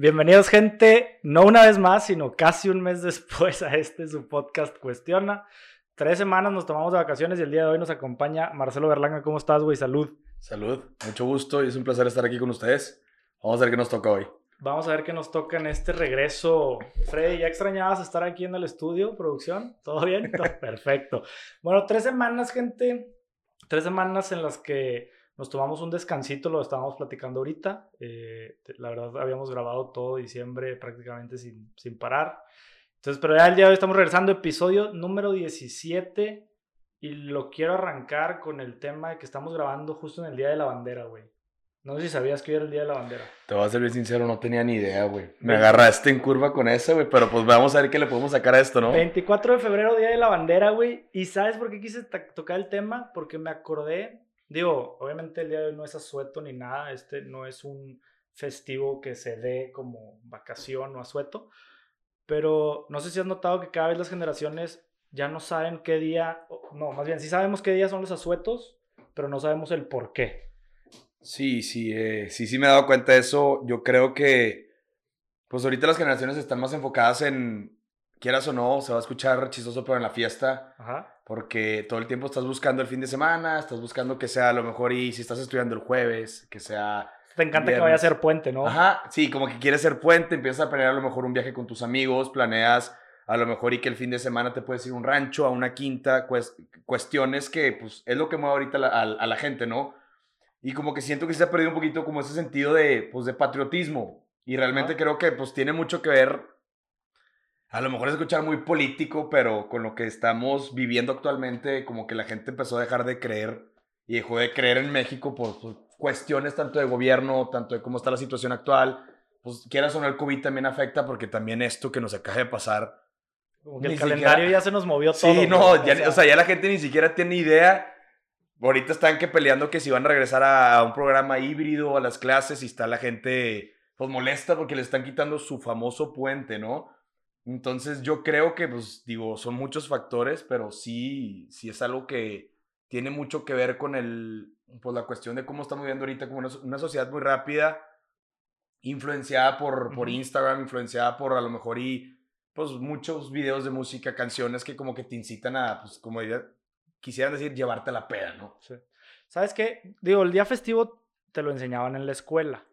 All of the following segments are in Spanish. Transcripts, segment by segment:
Bienvenidos, gente, no una vez más, sino casi un mes después a este su podcast Cuestiona. Tres semanas nos tomamos de vacaciones y el día de hoy nos acompaña Marcelo Berlanga. ¿Cómo estás, güey? Salud. Salud, mucho gusto y es un placer estar aquí con ustedes. Vamos a ver qué nos toca hoy. Vamos a ver qué nos toca en este regreso. Freddy, ¿ya extrañabas estar aquí en el estudio, producción? ¿Todo bien? Perfecto. Bueno, tres semanas, gente. Tres semanas en las que nos tomamos un descansito, lo estábamos platicando ahorita. Eh, la verdad, habíamos grabado todo diciembre prácticamente sin, sin parar. Entonces, pero ya el día de hoy estamos regresando, episodio número 17. Y lo quiero arrancar con el tema de que estamos grabando justo en el Día de la Bandera, güey. No sé si sabías que hoy era el Día de la Bandera. Te voy a ser bien sincero, no tenía ni idea, güey. Me agarraste en curva con eso, güey, pero pues vamos a ver qué le podemos sacar a esto, ¿no? 24 de febrero, Día de la Bandera, güey. ¿Y sabes por qué quise tocar el tema? Porque me acordé Digo, obviamente el día de hoy no es asueto ni nada, este no es un festivo que se dé como vacación o asueto, pero no sé si has notado que cada vez las generaciones ya no saben qué día, no, más bien sí sabemos qué día son los asuetos, pero no sabemos el por qué. Sí, sí, eh, sí, sí me he dado cuenta de eso. Yo creo que, pues ahorita las generaciones están más enfocadas en, quieras o no, se va a escuchar chistoso, pero en la fiesta. Ajá porque todo el tiempo estás buscando el fin de semana, estás buscando que sea a lo mejor y si estás estudiando el jueves, que sea... Te encanta que vaya a ser puente, ¿no? Ajá, sí, como que quieres ser puente, empiezas a planear a lo mejor un viaje con tus amigos, planeas a lo mejor y que el fin de semana te puedes ir a un rancho, a una quinta, cuestiones que pues es lo que mueve ahorita a, la gente, ¿no? Y como que siento que se ha perdido un poquito como ese sentido de, pues, de patriotismo. Y realmente creo que pues tiene mucho que ver a lo mejor escuchar muy político, pero con lo que estamos viviendo actualmente, como que la gente empezó a dejar de creer y dejó de creer en México por, cuestiones tanto de gobierno, tanto de cómo está la situación actual. Pues quieras o no, el COVID también afecta porque también esto que nos acaba de pasar. el calendario ya se nos movió todo. Sí, no, o, sea, ya la gente ni siquiera tiene idea. Ahorita están que peleando que si van a regresar a, a un programa híbrido, a las clases, y está la gente pues molesta porque le están quitando su famoso puente, ¿no? Entonces yo creo que, pues digo, son muchos factores, pero sí, sí es algo que tiene mucho que ver con el, pues, la cuestión de cómo estamos viviendo ahorita como una, sociedad muy rápida, influenciada por, por Instagram, influenciada por a lo mejor y pues muchos videos de música, canciones que como que te incitan a, pues como quisieran decir, llevarte la peda, ¿no? Sí. ¿Sabes qué? Digo, el día festivo te lo enseñaban en la escuela.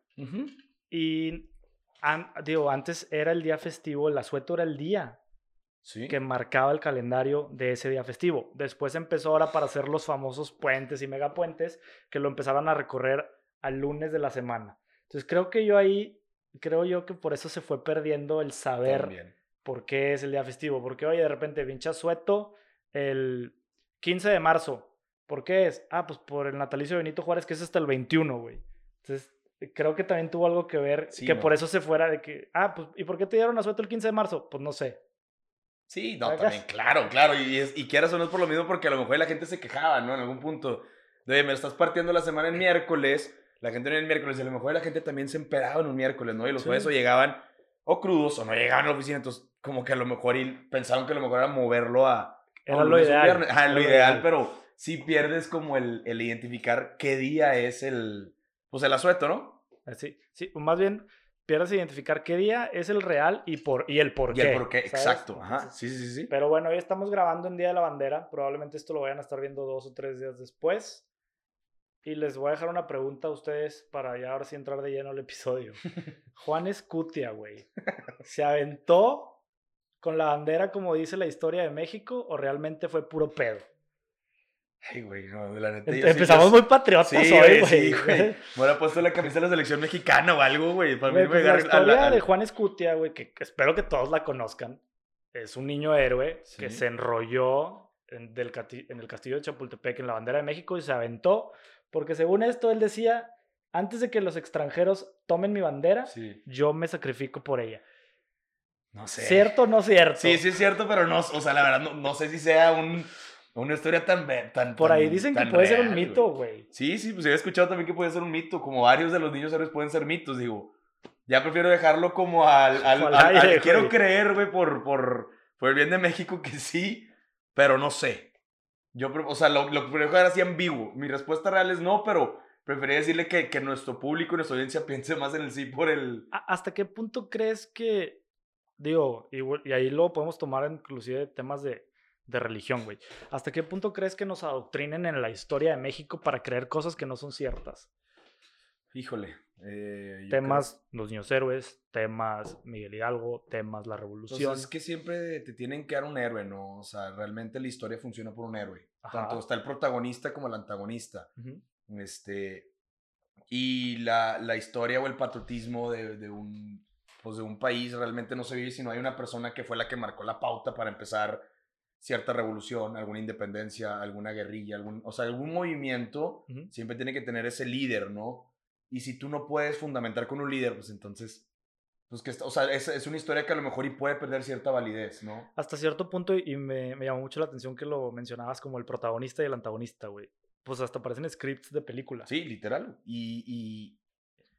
Y digo, antes era el día festivo, el asueto era el día que marcaba el calendario de ese día festivo. Después empezó ahora para hacer los famosos puentes y megapuentes que lo empezaron a recorrer al lunes de la semana. Entonces creo que yo ahí, creo yo que por eso se fue perdiendo el saber por qué es el día festivo. Porque oye, de repente pinche asueto el 15 de marzo. ¿Por qué es? Ah, pues por el natalicio de Benito Juárez, que es hasta el 21, güey. Entonces creo que también tuvo algo que ver, que por eso se fuera de que, ah, pues, ¿y por qué te dieron asueto el 15 de marzo? Pues no sé. Sí, no, también, claro, claro, y, es, y quieras o no es por lo mismo porque a lo mejor la gente se quejaba, ¿no? En algún punto, de, me estás partiendo la semana en miércoles, la gente en el miércoles, y a lo mejor la gente también se empedaba en un miércoles, ¿no? Y los jueves o llegaban o crudos o no llegaban a la oficina, entonces como que a lo mejor y pensaban que a lo mejor era moverlo a... Era lo ideal. Ah, lo, ideal, pero sí pierdes como el, el identificar qué día es el, pues el asueto, ¿no? Sí, sí, más bien pierdes identificar qué día es el real y, por, y el por qué. Y el por qué, exacto. Ajá. Sí, sí, sí. Pero bueno, hoy estamos grabando en Día de la Bandera. Probablemente esto lo vayan a estar viendo dos o tres días después. Y les voy a dejar una pregunta a ustedes para ya ahora sí entrar de lleno al episodio. Juan Escutia, güey. ¿Se aventó con la bandera como dice la historia de México o realmente fue puro pedo? Ay, güey, no, la neta. Empezamos muy patriotas sí, hoy, güey. Sí, güey. Me ha puesto la camisa de la selección mexicana o algo, güey. Para mí pues la historia de Juan Escutia, güey, que, espero que todos la conozcan. Es un niño héroe que se enrolló en, del, en el castillo de Chapultepec, en la bandera de México, y se aventó. Porque según esto, él decía: antes de que los extranjeros tomen mi bandera, yo me sacrifico por ella. No sé. ¿Cierto o no cierto? Sí, sí es cierto, pero no, o sea, la verdad, no, no sé si sea un una historia tan... tan Por ahí dicen que puede ser un mito, güey. Sí, sí, pues he escuchado también que puede ser un mito. Como varios de los niños héroes pueden ser mitos, digo. Ya prefiero dejarlo como al... al, quiero creer, güey, por, por, por el bien de México que sí, pero no sé. Yo, o sea, lo, lo prefiero dejar así ambiguo. Mi respuesta real es no, pero Prefería decirle que, que nuestro público y nuestra audiencia piense más en el sí por el... ¿Hasta qué punto crees que, digo, y, y ahí lo podemos tomar inclusive temas de, de religión, güey. ¿Hasta qué punto crees que nos adoctrinen en la historia de México para creer cosas que no son ciertas? Híjole. Eh, temas los niños héroes, temas Miguel Hidalgo, temas la revolución. Pues es que siempre te tienen que dar un héroe, ¿no? O sea, realmente la historia funciona por un héroe. Tanto está el protagonista como el antagonista. Este. Y la, la, historia o el patriotismo de, de, un, pues de un país realmente no se vive si no hay una persona que fue la que marcó la pauta para empezar cierta revolución, alguna independencia, alguna guerrilla, algún, o sea, algún movimiento, siempre tiene que tener ese líder, ¿no? Y si tú no puedes fundamentar con un líder, pues entonces, pues que, o sea, es, es una historia que a lo mejor y puede perder cierta validez, ¿no? Hasta cierto punto, y me, me llamó mucho la atención que lo mencionabas como el protagonista y el antagonista, güey. Pues hasta parecen scripts de película. Sí, literal. Y, y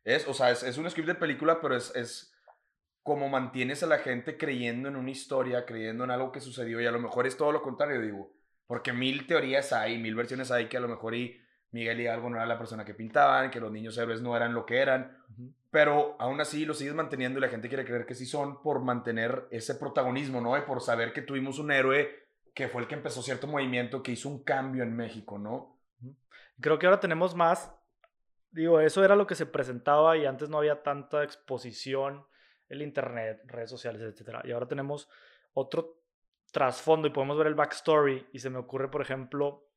es, o sea, es, es un script de película, pero es, es como mantienes a la gente creyendo en una historia, creyendo en algo que sucedió y a lo mejor es todo lo contrario, digo, porque mil teorías hay, mil versiones hay que a lo mejor y Miguel y algo no era la persona que pintaban, que los niños héroes no eran lo que eran, pero aún así lo sigues manteniendo y la gente quiere creer que sí son por mantener ese protagonismo, ¿no? Y por saber que tuvimos un héroe que fue el que empezó cierto movimiento, que hizo un cambio en México, ¿no? Creo que ahora tenemos más, digo, eso era lo que se presentaba y antes no había tanta exposición el internet, redes sociales, etc. Y ahora tenemos otro trasfondo y podemos ver el backstory. Y se me ocurre, por ejemplo,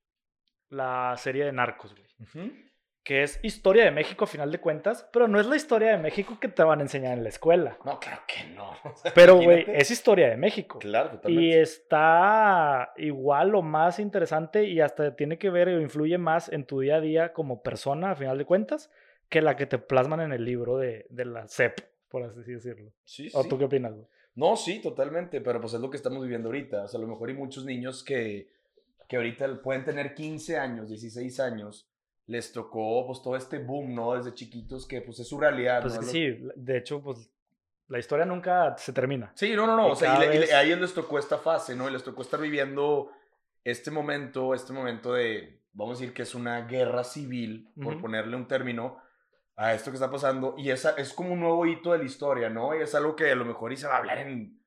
la serie de Narcos, güey. Que es historia de México a final de cuentas, pero no es la historia de México que te van a enseñar en la escuela. No, claro que no. pero, güey, es historia de México. Claro, totalmente. Y está igual o más interesante y hasta tiene que ver o influye más en tu día a día como persona a final de cuentas que la que te plasman en el libro de, de la CEP por así decirlo. Sí, ¿O tú qué opinas, No, sí, totalmente, pero pues es lo que estamos viviendo ahorita. O sea, a lo mejor hay muchos niños que, que ahorita pueden tener 15 años, 16 años, les tocó pues todo este boom, ¿no? Desde chiquitos que pues es su realidad. Pues sí, de hecho, pues la historia nunca se termina. Sí, no, no, no. o sea, y, a ellos les tocó esta fase, ¿no? Y les tocó estar viviendo este momento, este momento de, vamos a decir que es una guerra civil, por ponerle un término, a esto que está pasando. Y esa es como un nuevo hito de la historia, ¿no? Y es algo que a lo mejor y se va a hablar en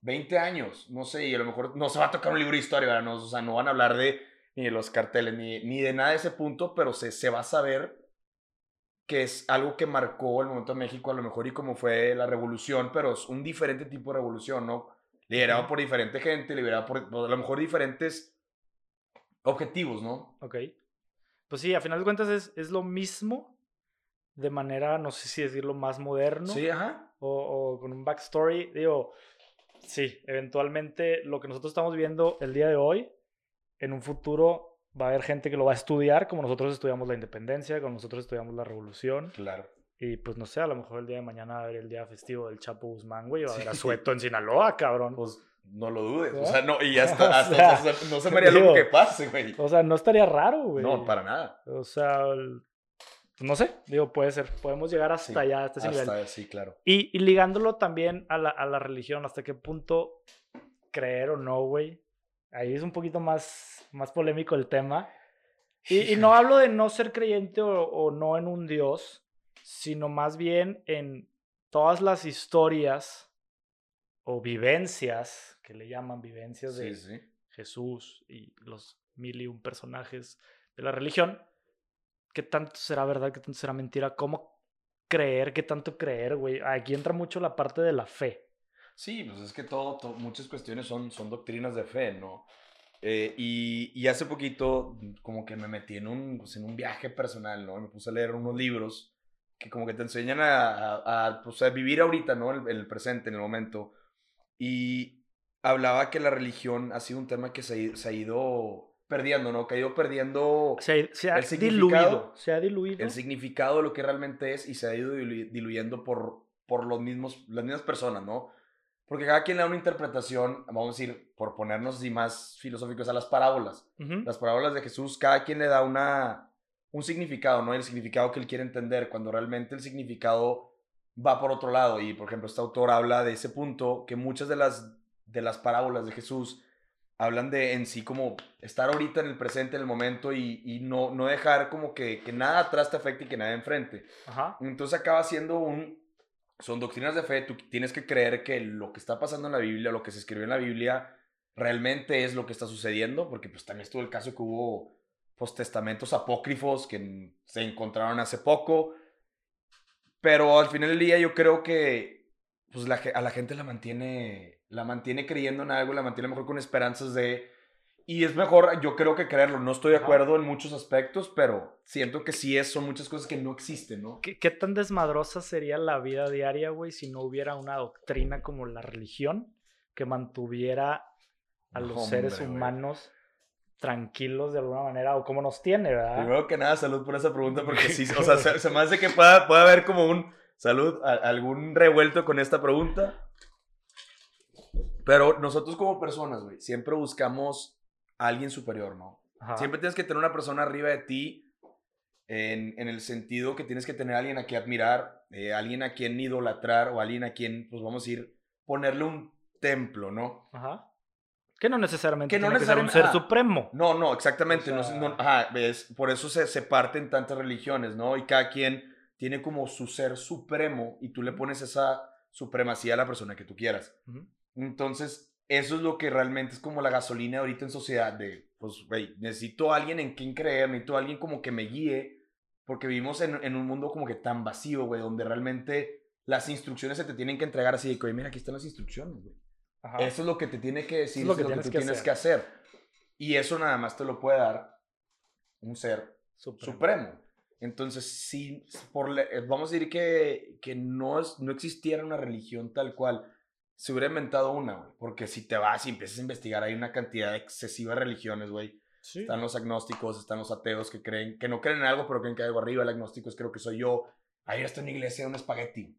20 años, no sé, y a lo mejor no se va a tocar un libro de historia. No, o sea, no van a hablar de ni de los carteles, ni, ni de nada de ese punto, pero se, se va a saber que es algo que marcó el momento de México, a lo mejor y como fue la revolución, pero es un diferente tipo de revolución, ¿no? Liderado por diferente gente, liderado por, a lo mejor diferentes objetivos, ¿no? Ok. Pues sí, a final de cuentas es, es lo mismo, de manera, no sé si decirlo, más moderno. Sí, ajá. O, con un backstory. Digo, sí, eventualmente lo que nosotros estamos viendo el día de hoy, en un futuro va a haber gente que lo va a estudiar, como nosotros estudiamos la independencia, como nosotros estudiamos la revolución. Claro. Y pues no sé, a lo mejor el día de mañana va a haber el día festivo del Chapo Guzmán, güey, va a haber a Sueto en Sinaloa, cabrón. Pues no lo dudes. O sea, no, y hasta, hasta, no se me haría lo que pase, güey. O sea, no estaría raro, güey. No, para nada. O sea, no sé, digo, puede ser, podemos llegar hasta allá, hasta ese nivel. Sí, claro. Y, ligándolo también a la, a la, religión, hasta qué punto creer o no, güey. Ahí es un poquito más, más polémico el tema. Y, no hablo de no ser creyente o, no en un Dios, sino más bien en todas las historias o vivencias, que le llaman vivencias de Jesús y los mil y un personajes de la religión qué tanto será verdad, qué tanto será mentira, cómo creer, qué tanto creer, güey. Aquí entra mucho la parte de la fe. Sí, pues es que todo, muchas cuestiones son, son doctrinas de fe, ¿no? Eh, y, y, hace poquito como que me metí en un, pues en un viaje personal, ¿no? Me puse a leer unos libros que como que te enseñan a, a, pues a vivir ahorita, ¿no? El, el, presente, en el momento. Y hablaba que la religión ha sido un tema que se, se ha ido perdiendo, ¿no? Que ha ido perdiendo se, se ha el diluido, se ha diluido. El significado de lo que realmente es y se ha ido diluyendo por, por los mismos, las mismas personas, ¿no? Porque cada quien le da una interpretación, vamos a decir, por ponernos así más filosóficos a las parábolas. Las parábolas de Jesús, cada quien le da una, un significado, ¿no? El significado que él quiere entender, cuando realmente el significado va por otro lado. Y, por ejemplo, este autor habla de ese punto, que muchas de las, de las parábolas de Jesús hablan de en sí como estar ahorita en el presente, en el momento y, no, no dejar como que, que, nada atrás te afecte y que nada enfrente. Ajá. Entonces acaba siendo un... Son doctrinas de fe, tú tienes que creer que lo que está pasando en la Biblia, lo que se escribió en la Biblia, realmente es lo que está sucediendo, porque pues también estuvo el caso que hubo pues, testamentos apócrifos que se encontraron hace poco, pero al final del día yo creo que pues la, a la gente la mantiene, la mantiene creyendo en algo, la mantiene mejor con esperanzas de... Y es mejor, yo creo que creerlo. No estoy de acuerdo en muchos aspectos, pero siento que sí es, son muchas cosas que no existen, ¿no? ¿Qué, qué tan desmadrosa sería la vida diaria, güey, si no hubiera una doctrina como la religión que mantuviera a los seres humanos tranquilos de alguna manera o cómo nos tiene, ¿verdad? Primero que nada, salud por esa pregunta porque sí, o sea, se, me hace que pueda, pueda haber como un salud, algún revuelto con esta pregunta. Pero nosotros como personas, güey, siempre buscamos a alguien superior, ¿no? Siempre tienes que tener una persona arriba de ti en, en, el sentido que tienes que tener a alguien a quien admirar, eh, alguien a quien idolatrar o alguien a quien, pues vamos a ir, ponerle un templo, ¿no? Ajá. Que no necesariamente que no tiene que ser un ser supremo. No, no, exactamente. no, ajá, ves, por eso se, se parten tantas religiones, ¿no? Y cada quien tiene como su ser supremo y tú le pones esa supremacía a la persona que tú quieras. Entonces, eso es lo que realmente es como la gasolina ahorita en sociedad de, pues, güey, necesito a alguien en quien creer, necesito a alguien como que me guíe, porque vivimos en, en un mundo como que tan vacío, güey, donde realmente las instrucciones se te tienen que entregar así de que, oye, mira, aquí están las instrucciones, güey. Eso es lo que te tiene que decir, es lo que, tienes, tú que tienes que hacer. Y eso nada más te lo puede dar un ser supremo. Entonces, si por, vamos a decir que, que no, es, no existiera una religión tal cual, se hubiera inventado una, güey. Porque si te vas y empiezas a investigar, hay una cantidad excesiva de religiones, güey. Están los agnósticos, están los ateos que creen, que no creen en algo, pero creen que hay algo arriba. El agnóstico es creo que soy yo. Ahí está en una iglesia de un espagueti.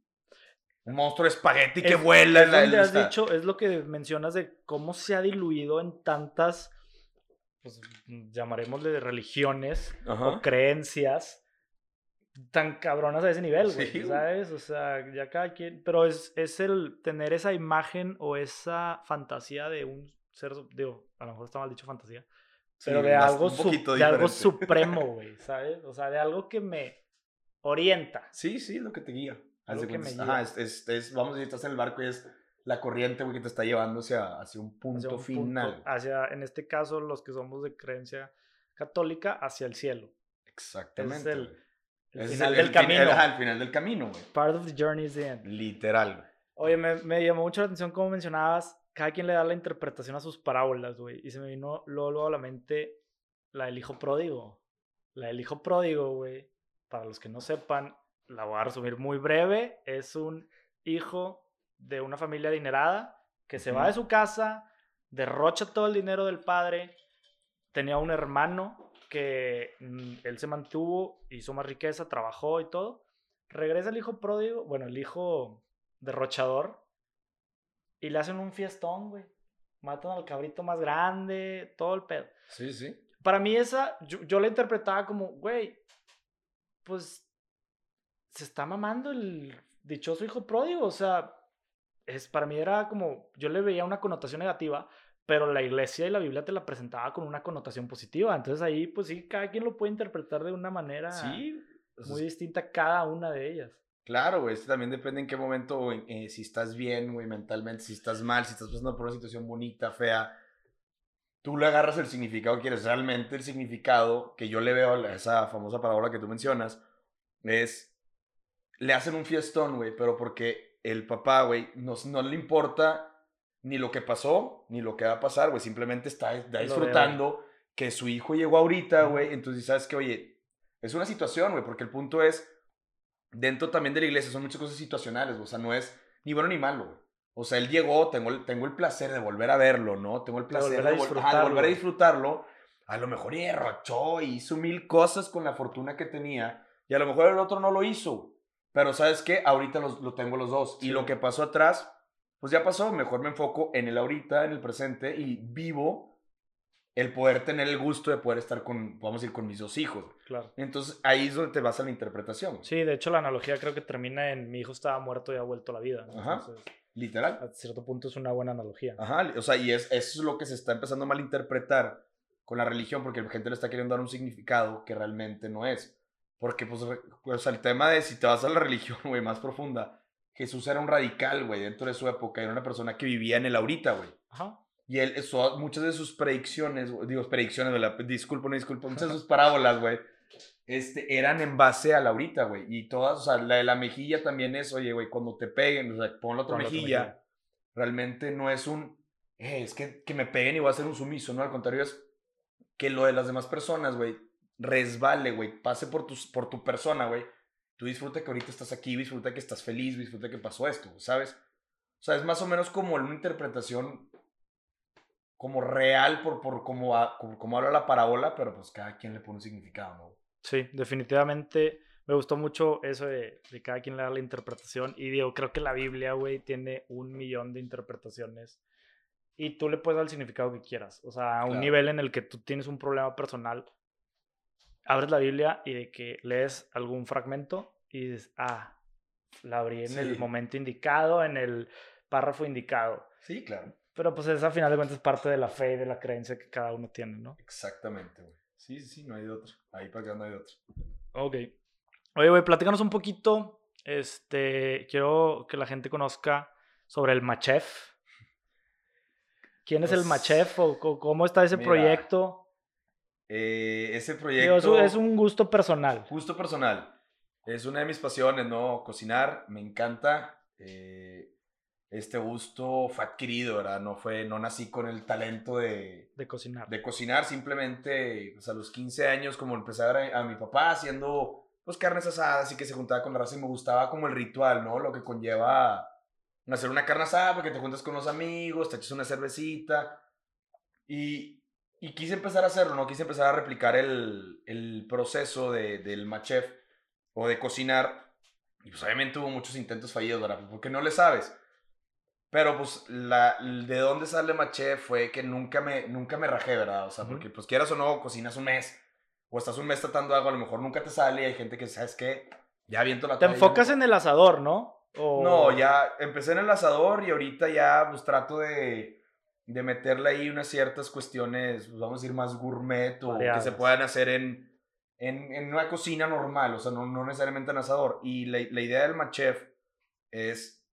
Un monstruo de espagueti que vuela en la donde has dicho, es lo que mencionas de cómo se ha diluido en tantas, pues llamaremosle religiones o creencias tan cabronas a ese nivel, güey, ¿sabes? O sea, ya cada quien, pero es, es el tener esa imagen o esa fantasía de un ser, digo, a lo mejor está mal dicho fantasía, pero de, algo, de algo supremo, güey, ¿sabes? O sea, de algo que me orienta. Sí, sí, lo que te guía es, vamos a decir, estás en el barco y es la corriente, que te está llevando hacia, hacia un punto final. hacia, en este caso, los que somos de creencia católica, hacia el cielo. Exactamente. Es el, final del camino. El, final del camino, güey. Part of the journey is the end. Literal, Oye, me, me, llamó mucho la atención como mencionabas, cada quien le da la interpretación a sus parábolas, güey. Y se me vino luego, luego a la mente la del hijo pródigo. La del hijo pródigo, güey. Para los que no sepan, la voy a resumir muy breve, es un hijo de una familia adinerada que se va de su casa, derrocha todo el dinero del padre, tenía un hermano que mm, él se mantuvo, hizo más riqueza, trabajó y todo. Regresa el hijo pródigo, bueno, el hijo derrochador, y le hacen un fiestón, güey. Matan al cabrito más grande, todo el pedo. Sí, sí. Para mí esa, yo, yo la interpretaba como, güey, pues se está mamando el dichoso hijo pródigo. O sea, es, para mí era como, yo le veía una connotación negativa, pero la iglesia y la Biblia te la presentaba con una connotación positiva. Entonces ahí, pues sí, cada quien lo puede interpretar de una manera sí, muy distinta cada una de ellas. Claro, güey, también depende en qué momento, eh, si estás bien, güey, mentalmente, si estás mal, si estás pasando por una situación bonita, fea, tú le agarras el significado que quieres. Realmente el significado que yo le veo a esa famosa palabra que tú mencionas es le hacen un fiestón, güey, pero porque el papá, güey, no, no le importa ni lo que pasó, ni lo que va a pasar, güey, simplemente está, disfrutando que su hijo llegó ahorita, güey, entonces sabes que, oye, es una situación, güey, porque el punto es, dentro también de la iglesia son muchas cosas situacionales, o sea, no es ni bueno ni malo, güey. O sea, él llegó, tengo, tengo el placer de volver a verlo, ¿no? Tengo el placer de, volver a disfrutarlo. A lo mejor derrochó y hizo mil cosas con la fortuna que tenía. Y a lo mejor el otro no lo hizo. Pero ¿sabes qué? Ahorita lo tengo los dos. Y lo que pasó atrás, pues ya pasó. Mejor me enfoco en el ahorita, en el presente y vivo el poder tener el gusto de poder estar con, vamos a ir con mis dos hijos. Claro. Entonces ahí es donde te vas a la interpretación. Sí, de hecho la analogía creo que termina en mi hijo estaba muerto y ha vuelto a la vida. Ajá. Literal. A cierto punto es una buena analogía. Ajá, o sea, y es, eso es lo que se está empezando a malinterpretar con la religión, porque la gente le está queriendo dar un significado que realmente no es. Porque, pues, pues el tema de si te vas a la religión, güey, más profunda, Jesús era un radical, güey, dentro de su época, era una persona que vivía en el ahorita, güey. Ajá. Y él, eso, muchas de sus predicciones, digo, predicciones, disculpo, no disculpo, muchas de sus parábolas, güey, este, eran en base a la ahorita, güey. Y todas, o sea, la de la mejilla también es, oye, güey, cuando te peguen, o sea, pon la otra mejilla, realmente no es un, eh, es que, que me peguen y voy a ser un sumiso, ¿no? Al contrario, es que lo de las demás personas, güey, resbale, güey, pase por, tus, por tu persona, güey. Tú disfruta que ahorita estás aquí, disfruta que estás feliz, disfruta que pasó esto, ¿sabes? O sea, es más o menos como una interpretación como real por, por como, como, habla la parábola, pero pues cada quien le pone un significado, ¿no? Sí, definitivamente me gustó mucho eso de, de, cada quien le da la interpretación. Y digo, creo que la Biblia, güey, tiene un millón de interpretaciones. Y tú le puedes dar el significado que quieras. O sea, a un nivel en el que tú tienes un problema personal, abres la Biblia y de que lees algún fragmento y dices, ah, la abrí en el momento indicado, en el párrafo indicado. Sí, claro. Pero pues esa, a final de cuentas, es parte de la fe y de la creencia que cada uno tiene, ¿no? Exactamente, güey. Sí, sí, no hay de otro. Ahí para acá no hay de otro. Ok. Oye, güey, platícanos un poquito. Este, quiero que la gente conozca sobre el Machef. ¿Quién es el pues, Machef o cómo está ese proyecto? Eh, ese proyecto... es un gusto personal. Gusto personal. Es una de mis pasiones, ¿no? Cocinar, me encanta. Eh, este gusto fue adquirido, ¿verdad? No fue, no nací con el talento de... De cocinar. De cocinar, simplemente, pues a los 15 años, como empecé a ver a, mi papá haciendo, pues, carnes asadas y que se juntaba con la raza y me gustaba como el ritual, ¿no? Lo que conlleva hacer una carne asada porque te juntas con los amigos, te echas una cervecita y, y quise empezar a hacerlo, ¿no? Quise empezar a replicar el, el proceso de, del machef o de cocinar y pues obviamente hubo muchos intentos fallidos, ¿verdad? Porque no le sabes. Pero pues la, de dónde sale Maché fue que nunca me, nunca me rajé, ¿verdad? O sea, porque pues quieras o no, cocinas un mes o estás un mes tratando algo, a lo mejor nunca te sale y hay gente que, ¿sabes qué? Ya viento la Te enfocas en el asador, ¿no? No, ya empecé en el asador y ahorita ya pues trato de, de meterle ahí unas ciertas cuestiones, pues, vamos a decir, más gourmet o que se puedan hacer en, en, en, una cocina normal, o sea, no, no necesariamente en asador. Y la, la idea del Machef es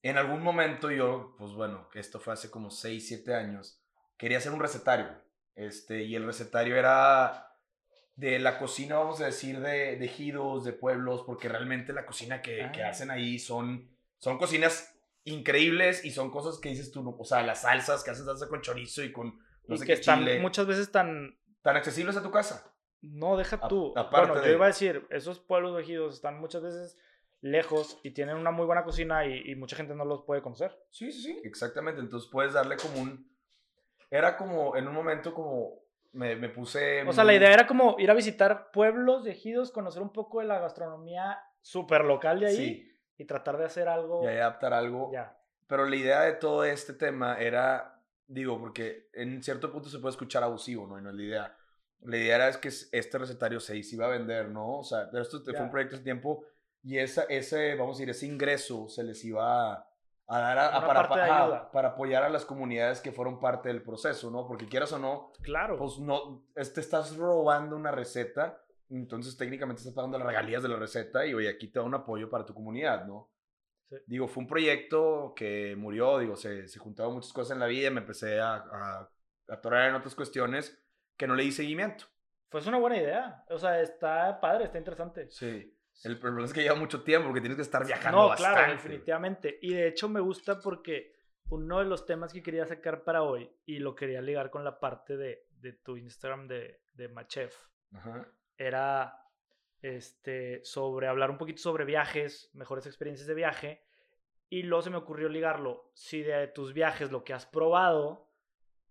en algún momento yo, pues bueno, que esto fue hace como 6, 7 años, quería hacer un recetario. Este, y el recetario era de la cocina, vamos a decir, de, de ejidos, de pueblos, porque realmente la cocina que, que, ah. hacen ahí son, son cocinas increíbles y son cosas que dices tú, o sea, las salsas que hacen salsa con chorizo y con no sé que están muchas veces tan tan accesibles a tu casa. No, deja tú. bueno, yo iba a decir, esos pueblos de ejidos están muchas veces lejos y tienen una muy buena cocina y, mucha gente no los puede conocer. Sí, sí, sí, exactamente. Entonces puedes darle como un... Era como, en un momento como me, me puse... O sea, la idea era como ir a visitar pueblos de ejidos, conocer un poco de la gastronomía súper local de ahí y tratar de hacer algo... Y adaptar algo. Ya. Pero la idea de todo este tema era, digo, porque en cierto punto se puede escuchar abusivo, ¿no? Y no es la idea. La idea era es que este recetario se iba a vender, ¿no? O sea, esto fue un proyecto de tiempo y esa, ese, vamos a decir, ese ingreso se les iba a, dar a, para, para, apoyar a las comunidades que fueron parte del proceso, ¿no? Porque quieras o no, claro. pues no, te estás robando una receta, entonces técnicamente estás pagando las regalías de la receta y oye, aquí te da un apoyo para tu comunidad, ¿no? Digo, fue un proyecto que murió, digo, se, se juntaron muchas cosas en la vida, me empecé a, a atorar en otras cuestiones que no le di seguimiento. Pues una buena idea, o sea, está padre, está interesante. Sí. El problema es que lleva mucho tiempo porque tienes que estar viajando no, claro, definitivamente. Y de hecho me gusta porque uno de los temas que quería sacar para hoy, y lo quería ligar con la parte de, de tu Instagram de, de Machef, era este, sobre hablar un poquito sobre viajes, mejores experiencias de viaje. Y luego se me ocurrió ligarlo. Si de tus viajes lo que has probado,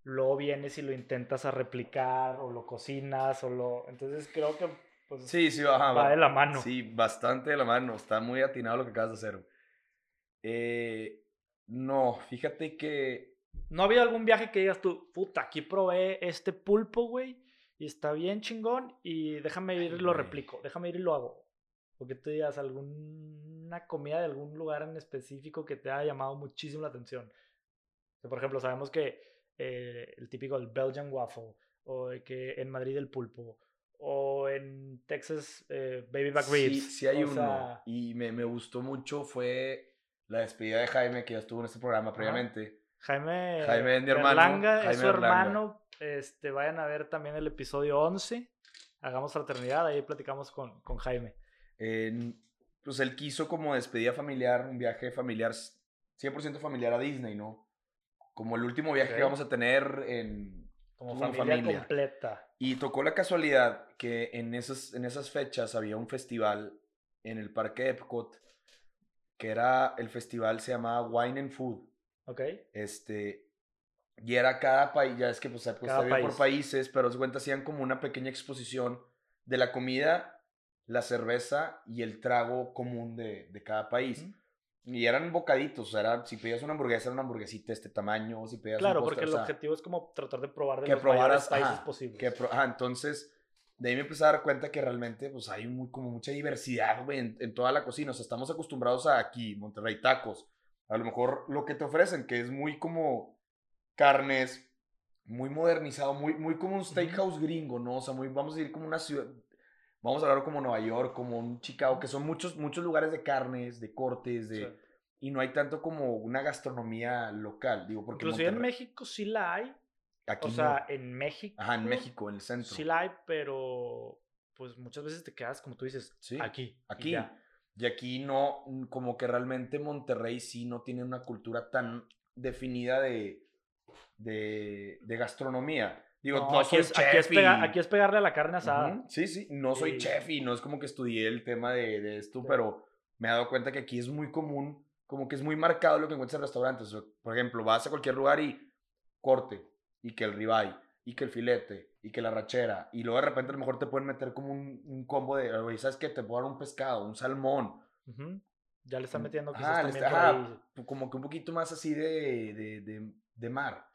luego vienes y lo intentas a replicar o lo cocinas o lo... Entonces creo que pues, sí, sí, va, va de la mano. Sí, bastante de la mano. Está muy atinado lo que acabas de hacer. Eh, no, fíjate que ¿No había algún viaje que digas tú, puta, aquí probé este pulpo, güey, y está bien chingón, y déjame ir y lo replico, déjame ir y lo hago? O que te digas alguna comida de algún lugar en específico que te haya llamado muchísimo la atención. por ejemplo, sabemos que eh, el típico el Belgian waffle, o que en Madrid el pulpo, o en Texas eh, Baby Back Ribs. Sí, sí hay uno. Y me, me, gustó mucho fue la despedida de Jaime, que ya estuvo en este programa previamente. Jaime, Jaime es mi hermano. es su hermano. Este, vayan a ver también el episodio 11. Hagamos fraternidad, ahí platicamos con, con Jaime. pues él quiso como despedida familiar, un viaje familiar, 100% familiar a Disney, ¿no? Como el último viaje que vamos a tener en, como familia, completa. Y tocó la casualidad que en esas, en esas fechas había un festival en el parque Epcot, que era, el festival se llamaba Wine and Food. Ok. Este, y era cada país, ya es que pues, pues por países, pero se cuenta hacían como una pequeña exposición de la comida, la cerveza y el trago común de, de cada país. Y eran bocaditos, o sea, si pedías una hamburguesa, era una hamburguesita de este tamaño, si pedías Claro, porque el objetivo es como tratar de probar de que los probaras, países posibles. Que entonces, de ahí me empecé a dar cuenta que realmente, pues, hay muy, como mucha diversidad, en, en, toda la cocina. O sea, estamos acostumbrados a aquí, Monterrey, tacos. A lo mejor lo que te ofrecen, que es muy como carnes, muy modernizado, muy, muy como un steakhouse gringo, ¿no? O sea, muy, vamos a ir como una ciudad, vamos a hablar como Nueva York, como un Chicago, que son muchos, muchos lugares de carnes, de cortes, de... Y no hay tanto como una gastronomía local, digo, porque... Inclusive en México sí la hay. Aquí o sea, en México. Ajá, en México, en el centro. Sí la hay, pero pues muchas veces te quedas, como tú dices, sí, aquí. Aquí. Y, aquí no, como que realmente Monterrey sí no tiene una cultura tan definida de, de, de gastronomía. Digo, no, aquí, es, aquí, es pegarle a la carne asada. Sí, sí, no soy chef y no es como que estudié el tema de, de esto, pero me he dado cuenta que aquí es muy común, como que es muy marcado lo que encuentras en restaurantes. Por ejemplo, vas a cualquier lugar y corte, y que el ribeye, y que el filete, y que la rachera, y luego de repente a lo mejor te pueden meter como un, un combo de, ¿sabes qué? Te puedo dar un pescado, un salmón. Ya le están metiendo quizás ah, como que un poquito más así de, de, de, de mar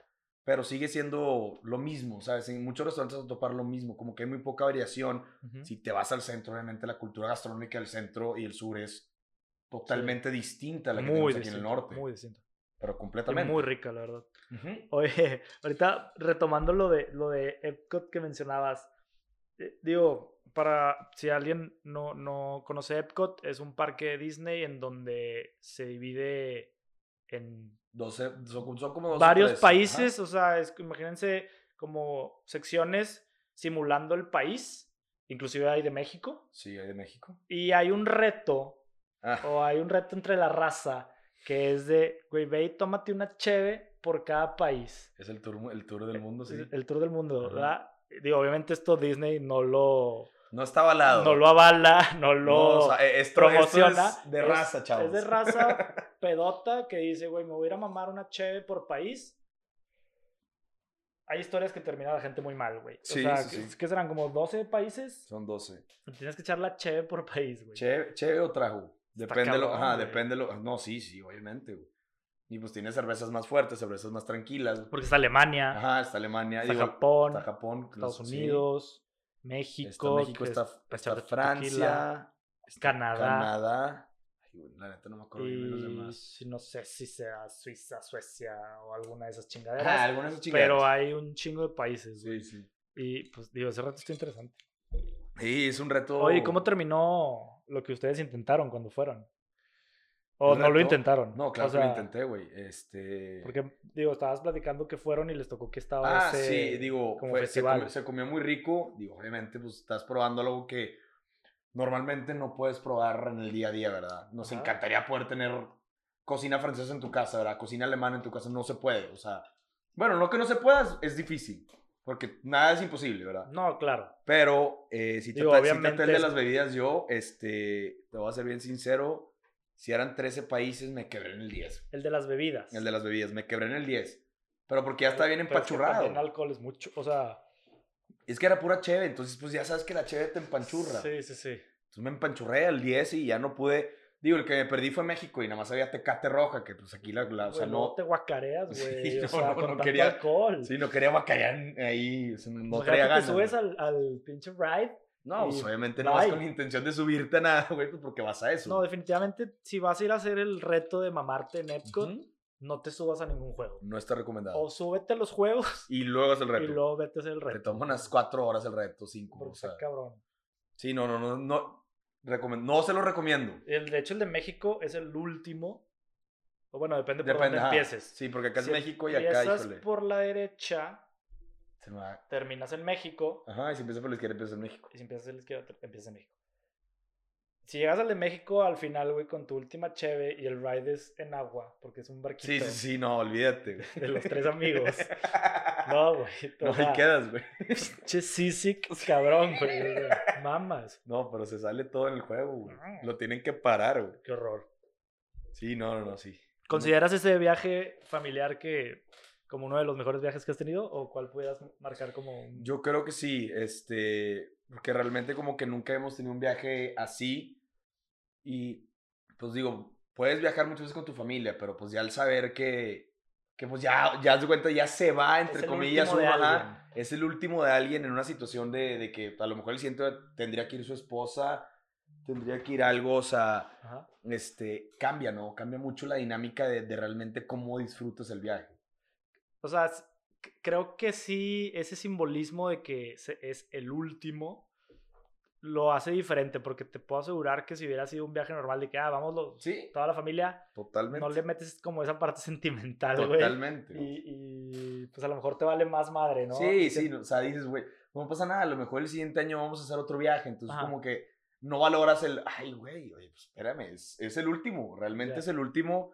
pero sigue siendo lo mismo, ¿sabes? En muchos restaurantes vas a topar lo mismo, como que hay muy poca variación. Si te vas al centro, obviamente la cultura gastronómica del centro y el sur es totalmente distinta a la que tenemos aquí en el norte. Muy distinta. Pero completamente. muy rica, la verdad. Oye, ahorita retomando lo de, lo de Epcot que mencionabas, eh, digo, para si alguien no, no conoce Epcot, es un parque de Disney en donde se divide en 12, son, como varios países, o sea, es, imagínense como secciones simulando el país, inclusive hay de México. Sí, hay de México. Y hay un reto, ah. o hay un reto entre la raza, que es de, güey, ve y tómate una cheve por cada país. Es el tour, el tour del mundo, sí. El, tour del mundo, ¿verdad? Digo, obviamente esto Disney no lo no está avalado. No lo avala, no lo promociona. es de raza, chavos. Es de raza pedota que dice, güey, me voy a ir a mamar una cheve por país. Hay historias que termina la gente muy mal, güey. Sí, o sea, sí, ¿qué serán? ¿Como 12 países? Son 12. Tienes que echar la cheve por país, güey. Cheve, o trago. Depende lo, ajá, depende lo. No, sí, sí, obviamente, güey. Y pues tiene cervezas más fuertes, cervezas más tranquilas. Porque está Alemania. Ajá, está Alemania. Está Japón. Está Japón. Estados Unidos. México, México está, Francia, Canadá. Canadá. la neta no me acuerdo de los demás. No sé si sea Suiza, Suecia o alguna de esas chingaderas. Ah, alguna de esas chingaderas. Pero hay un chingo de países. Sí, sí. Y pues digo, ese reto está interesante. Sí, es un reto. Oye, ¿cómo terminó lo que ustedes intentaron cuando fueron? ¿O no lo intentaron? No, claro que lo intenté, güey. Este... Porque, digo, estabas platicando que fueron y les tocó que estaba ah, sí, digo, como festival. Se comió, muy rico. Digo, obviamente, pues estás probando algo que normalmente no puedes probar en el día a día, ¿verdad? Nos encantaría poder tener cocina francesa en tu casa, ¿verdad? Cocina alemana en tu casa. No se puede, o sea... Bueno, no que no se pueda, es difícil. Porque nada es imposible, ¿verdad? No, claro. Pero eh, si, te, Digo, si te de las bebidas, yo, este, te voy a ser bien sincero si eran 13 países, me quebré en el 10. El de las bebidas. El de las bebidas, me quebré en el 10. Pero porque ya está bien empachurrado. El alcohol es mucho, o sea... Es que era pura cheve, entonces pues ya sabes que la cheve te empanchurra. Sí, sí, sí. Entonces me empanchurré al 10 y ya no pude... Digo, el que me perdí fue México y nada más había Tecate Roja, que pues aquí la, o sea, no... te guacareas, güey, sí, o sea, no, con no quería, alcohol. Sí, no quería guacarear ahí, o sea, no, no Imagínate traía que ganas. te subes al, al pinche ride. No, pues obviamente no vas con intención de subirte a nada, güey, pues porque vas a eso. No, definitivamente, si vas a ir a hacer el reto de mamarte en Epcot, no te subas a ningún juego. No está recomendado. O súbete a los juegos Y luego es el reto. y luego vete a hacer el Te reto. toma unas cuatro horas el reto, cinco. Porque O sea, cabrón. sí, no, no, no, no. no se lo recomiendo. El, de hecho, el de México es el último. O bueno, depende por Depende. dónde empieces. Sí, porque acá es Si México y acá, híjole. por la derecha, se me va- terminas en México. Ajá, y si empieza por la izquierda, empieza en México. Y si empiezas en la izquierda, empiezas en México. Si llegas al de México al final, güey, con tu última cheve y el ride es en agua, porque es un barquito Sí, sí, sí, no, olvídate. güey. de los tres amigos. No, güey. No, ahí quedas, güey. Che, sisic, cabrón, güey. Mamas. No, pero se sale todo en el juego, güey. Lo tienen que parar, güey. Qué horror. Sí, no, no, no, sí. ¿Consideras ese viaje familiar que como uno de los mejores viajes que has tenido o cuál pudieras marcar como. Yo creo que sí, este, porque realmente como que nunca hemos tenido un viaje así y pues digo, puedes viajar muchas veces con tu familia, pero pues ya al saber que, que pues ya, ya de cuenta, ya se va, entre comillas, ajá, alguien. es el último de alguien en una situación de, de que a lo mejor el siguiente tendría que ir su esposa, tendría que ir algo, o sea, Ajá. este, cambia, ¿no? Cambia mucho la dinámica de, de realmente cómo disfrutas el viaje. O sea, creo que sí, ese simbolismo de que es el último lo hace diferente, porque te puedo asegurar que si hubiera sido un viaje normal de que, ah, vamos Sí, toda la familia, totalmente. no le metes como esa parte sentimental, güey. Totalmente. Y, y, pues a lo mejor te vale más madre, ¿no? Sí, sí, o sea, dices, güey, no pasa nada, a lo mejor el siguiente año vamos a hacer otro viaje, entonces Ajá. como que no valoras el, ay, güey, oye, pues espérame, es, es el último, realmente Ya. es el último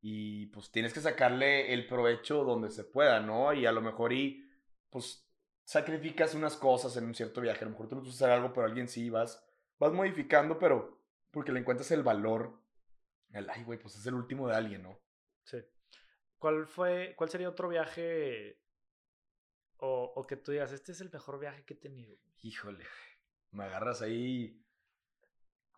y pues tienes que sacarle el provecho donde se pueda, ¿no? Y a lo mejor y, pues, sacrificas unas cosas en un cierto viaje, a lo mejor tú no quieres hacer algo, pero alguien sí, vas, vas modificando, pero porque le encuentras el valor, el, ay, güey, pues es el último de alguien, ¿no? Sí. ¿Cuál fue, cuál sería otro viaje o, o que tú digas, este es el mejor viaje que he tenido? Híjole, me agarras ahí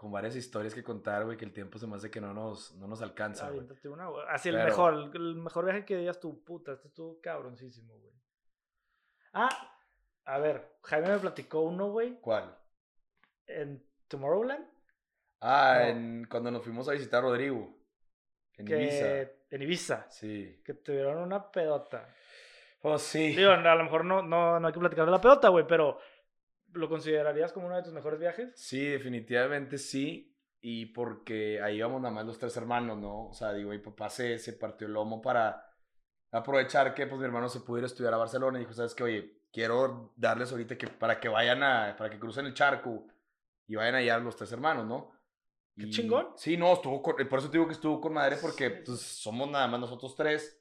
con varias historias que contar, güey, que el tiempo se me hace que no nos, no nos alcanza, güey. Aviéntate una, güey. Así el mejor, el, el mejor viaje que digas tú, puta, este estuvo cabroncísimo, güey. Ah, a ver, Jaime me platicó uno, güey, ¿Cuál? en Tomorrowland, Ah, No. en- cuando nos fuimos a visitar a Rodrigo. En que Ibiza. en Ibiza, Sí. que tuvieron una pedota. Oh, sí. Digo, a lo mejor no, no, no hay que platicar de la pedota, güey, pero ¿lo considerarías como uno de tus mejores viajes? Sí, definitivamente sí. Y porque ahí íbamos nada más los tres hermanos, ¿no? O sea, digo, mi papá se, se partió el lomo para aprovechar que pues mi hermano se pudiera estudiar a Barcelona y dijo, ¿sabes qué? Oye, quiero darles ahorita que para que vayan a, para que crucen el charco y vayan allá los tres hermanos, ¿no? Qué Y- chingón. Sí, no, estuvo con- por eso te digo que estuvo con madre porque pues, somos nada más nosotros tres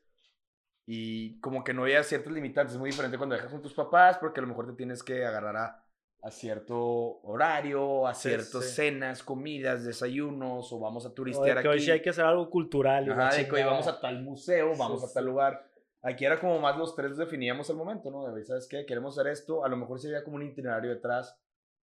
y como que no había ciertas limitantes, es muy diferente cuando dejas con tus papás porque a lo mejor te tienes que agarrar a, a cierto horario, a ciertas sí. cenas, comidas, desayunos o vamos a O de turistear que hoy aquí. sí hay que hacer algo cultural. Ajá, de que hoy vamos a tal museo, vamos Sí, a tal lugar. Aquí era como más los tres definíamos el momento, ¿no? De, "Oye, ¿sabes qué? Queremos hacer esto. A lo mejor sería como un itinerario detrás,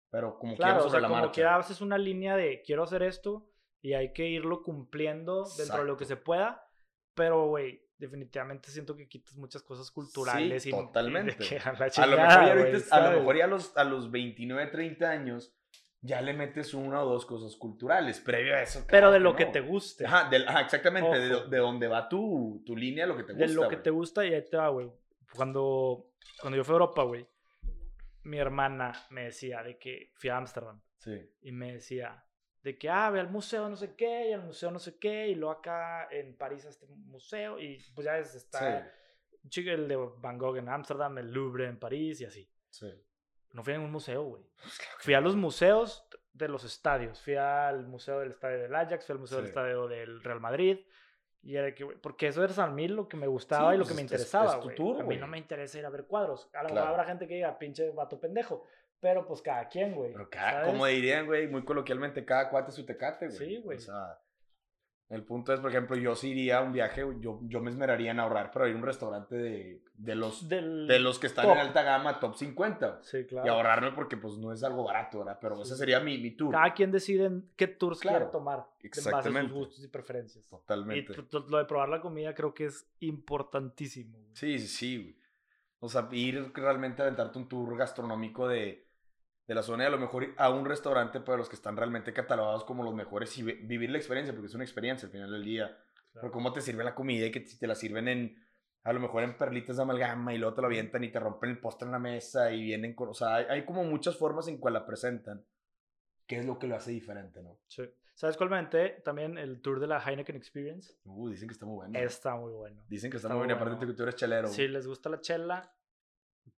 pero como Claro, quiera o sobre sea, la como marcha. que haces una línea de quiero hacer esto y hay que irlo cumpliendo dentro de lo que se pueda, pero, güey, definitivamente siento que quitas muchas cosas culturales Sí, y de totalmente. que a la A lo mejor, ya a lo mejor ya a los, a los 29, 30 años ya le metes una o dos cosas culturales. Previo a eso. Pero de lo que te guste. Ajá, exactamente. De, de donde va tu, tu línea, lo que te gusta. de lo que te gusta y ahí te va, güey. Cuando, cuando yo fui a Europa, güey, mi hermana me decía de que fui a Ámsterdam Sí. y me decía de que, ah, ve al museo no sé qué y al museo no sé qué y luego acá en París a este museo y pues ya es, está Sí. el de Van Gogh en Ámsterdam, el Louvre en París y así. Sí. No fui a ningún museo, güey. Pues claro Fui a los museos de los estadios. Fui al museo del estadio del Ajax, fui al museo del Sí. estadio del Real Madrid. Y era que, porque eso era a mí lo que me gustaba Sí, y lo pues que me es- es- interesaba, es tu güey. tour, a mí no me interesa ir a ver cuadros. A lo mejor Claro. habrá gente que diga, pinche vato pendejo. Pero pues cada quien, güey. Pero cada, ¿sabes? como dirían, güey, muy coloquialmente, cada cuate su tecate, güey. Sí, güey. O sea, El punto es, por ejemplo, yo si iría a un viaje, yo, yo me esmeraría en ahorrar para ir a un restaurante de, de los, de los que están en alta gama, top 50. Sí, claro. Y ahorrarme porque pues no es algo barato, ¿verdad? Pero ese sería mi, mi tour. Cada quien decide qué tours quiere tomar. Exactamente. En base a sus gustos y preferencias. Totalmente. Y lo de probar la comida creo que es importantísimo. Sí, sí, sí. O sea, ir realmente a aventarte un tour gastronómico de de la zona y a lo mejor a un restaurante para los que están realmente catalogados como los mejores y vivir la experiencia, porque es una experiencia al final del día. Pero cómo te sirve la comida y que te la sirven en, a lo mejor en perlitas de amalgama y luego te lo avientan y te rompen el postre en la mesa y vienen con, o sea, hay, como muchas formas en cual la presentan, que es lo que lo hace diferente, ¿no? Sí. ¿Sabes cuál me También el tour de la Heineken Experience. Uh, dicen que está muy bueno. Está muy bueno. Dicen que está, muy bueno. Aparte de que tú eres chelero. Si les gusta la chela,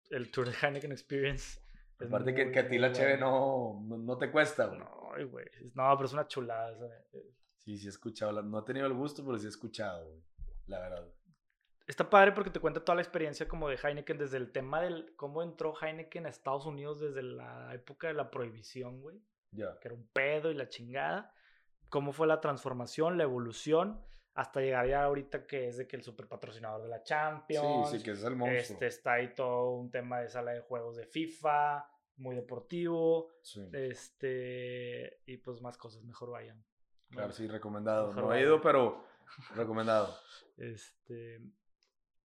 el tour de Heineken Experience Aparte que, que, a ti la cheve no, no, te cuesta, güey. No, güey. No, pero es una chulada. Eh. Sí, sí he escuchado. No he tenido el gusto, pero sí he escuchado, güey. La verdad. Está padre porque te cuenta toda la experiencia como de Heineken desde el tema del cómo entró Heineken a Estados Unidos desde la época de la prohibición, güey. Ya. Que era un pedo y la chingada. Cómo fue la transformación, la evolución hasta llegar ya ahorita que es de que el super patrocinador de la Champions. Sí, sí, que es el monstruo. Este, está ahí todo un tema de sala de juegos de FIFA, muy deportivo. Sí. Este, y pues más cosas, mejor vayan. Claro, sí, recomendado. no he ido, pero recomendado. Este,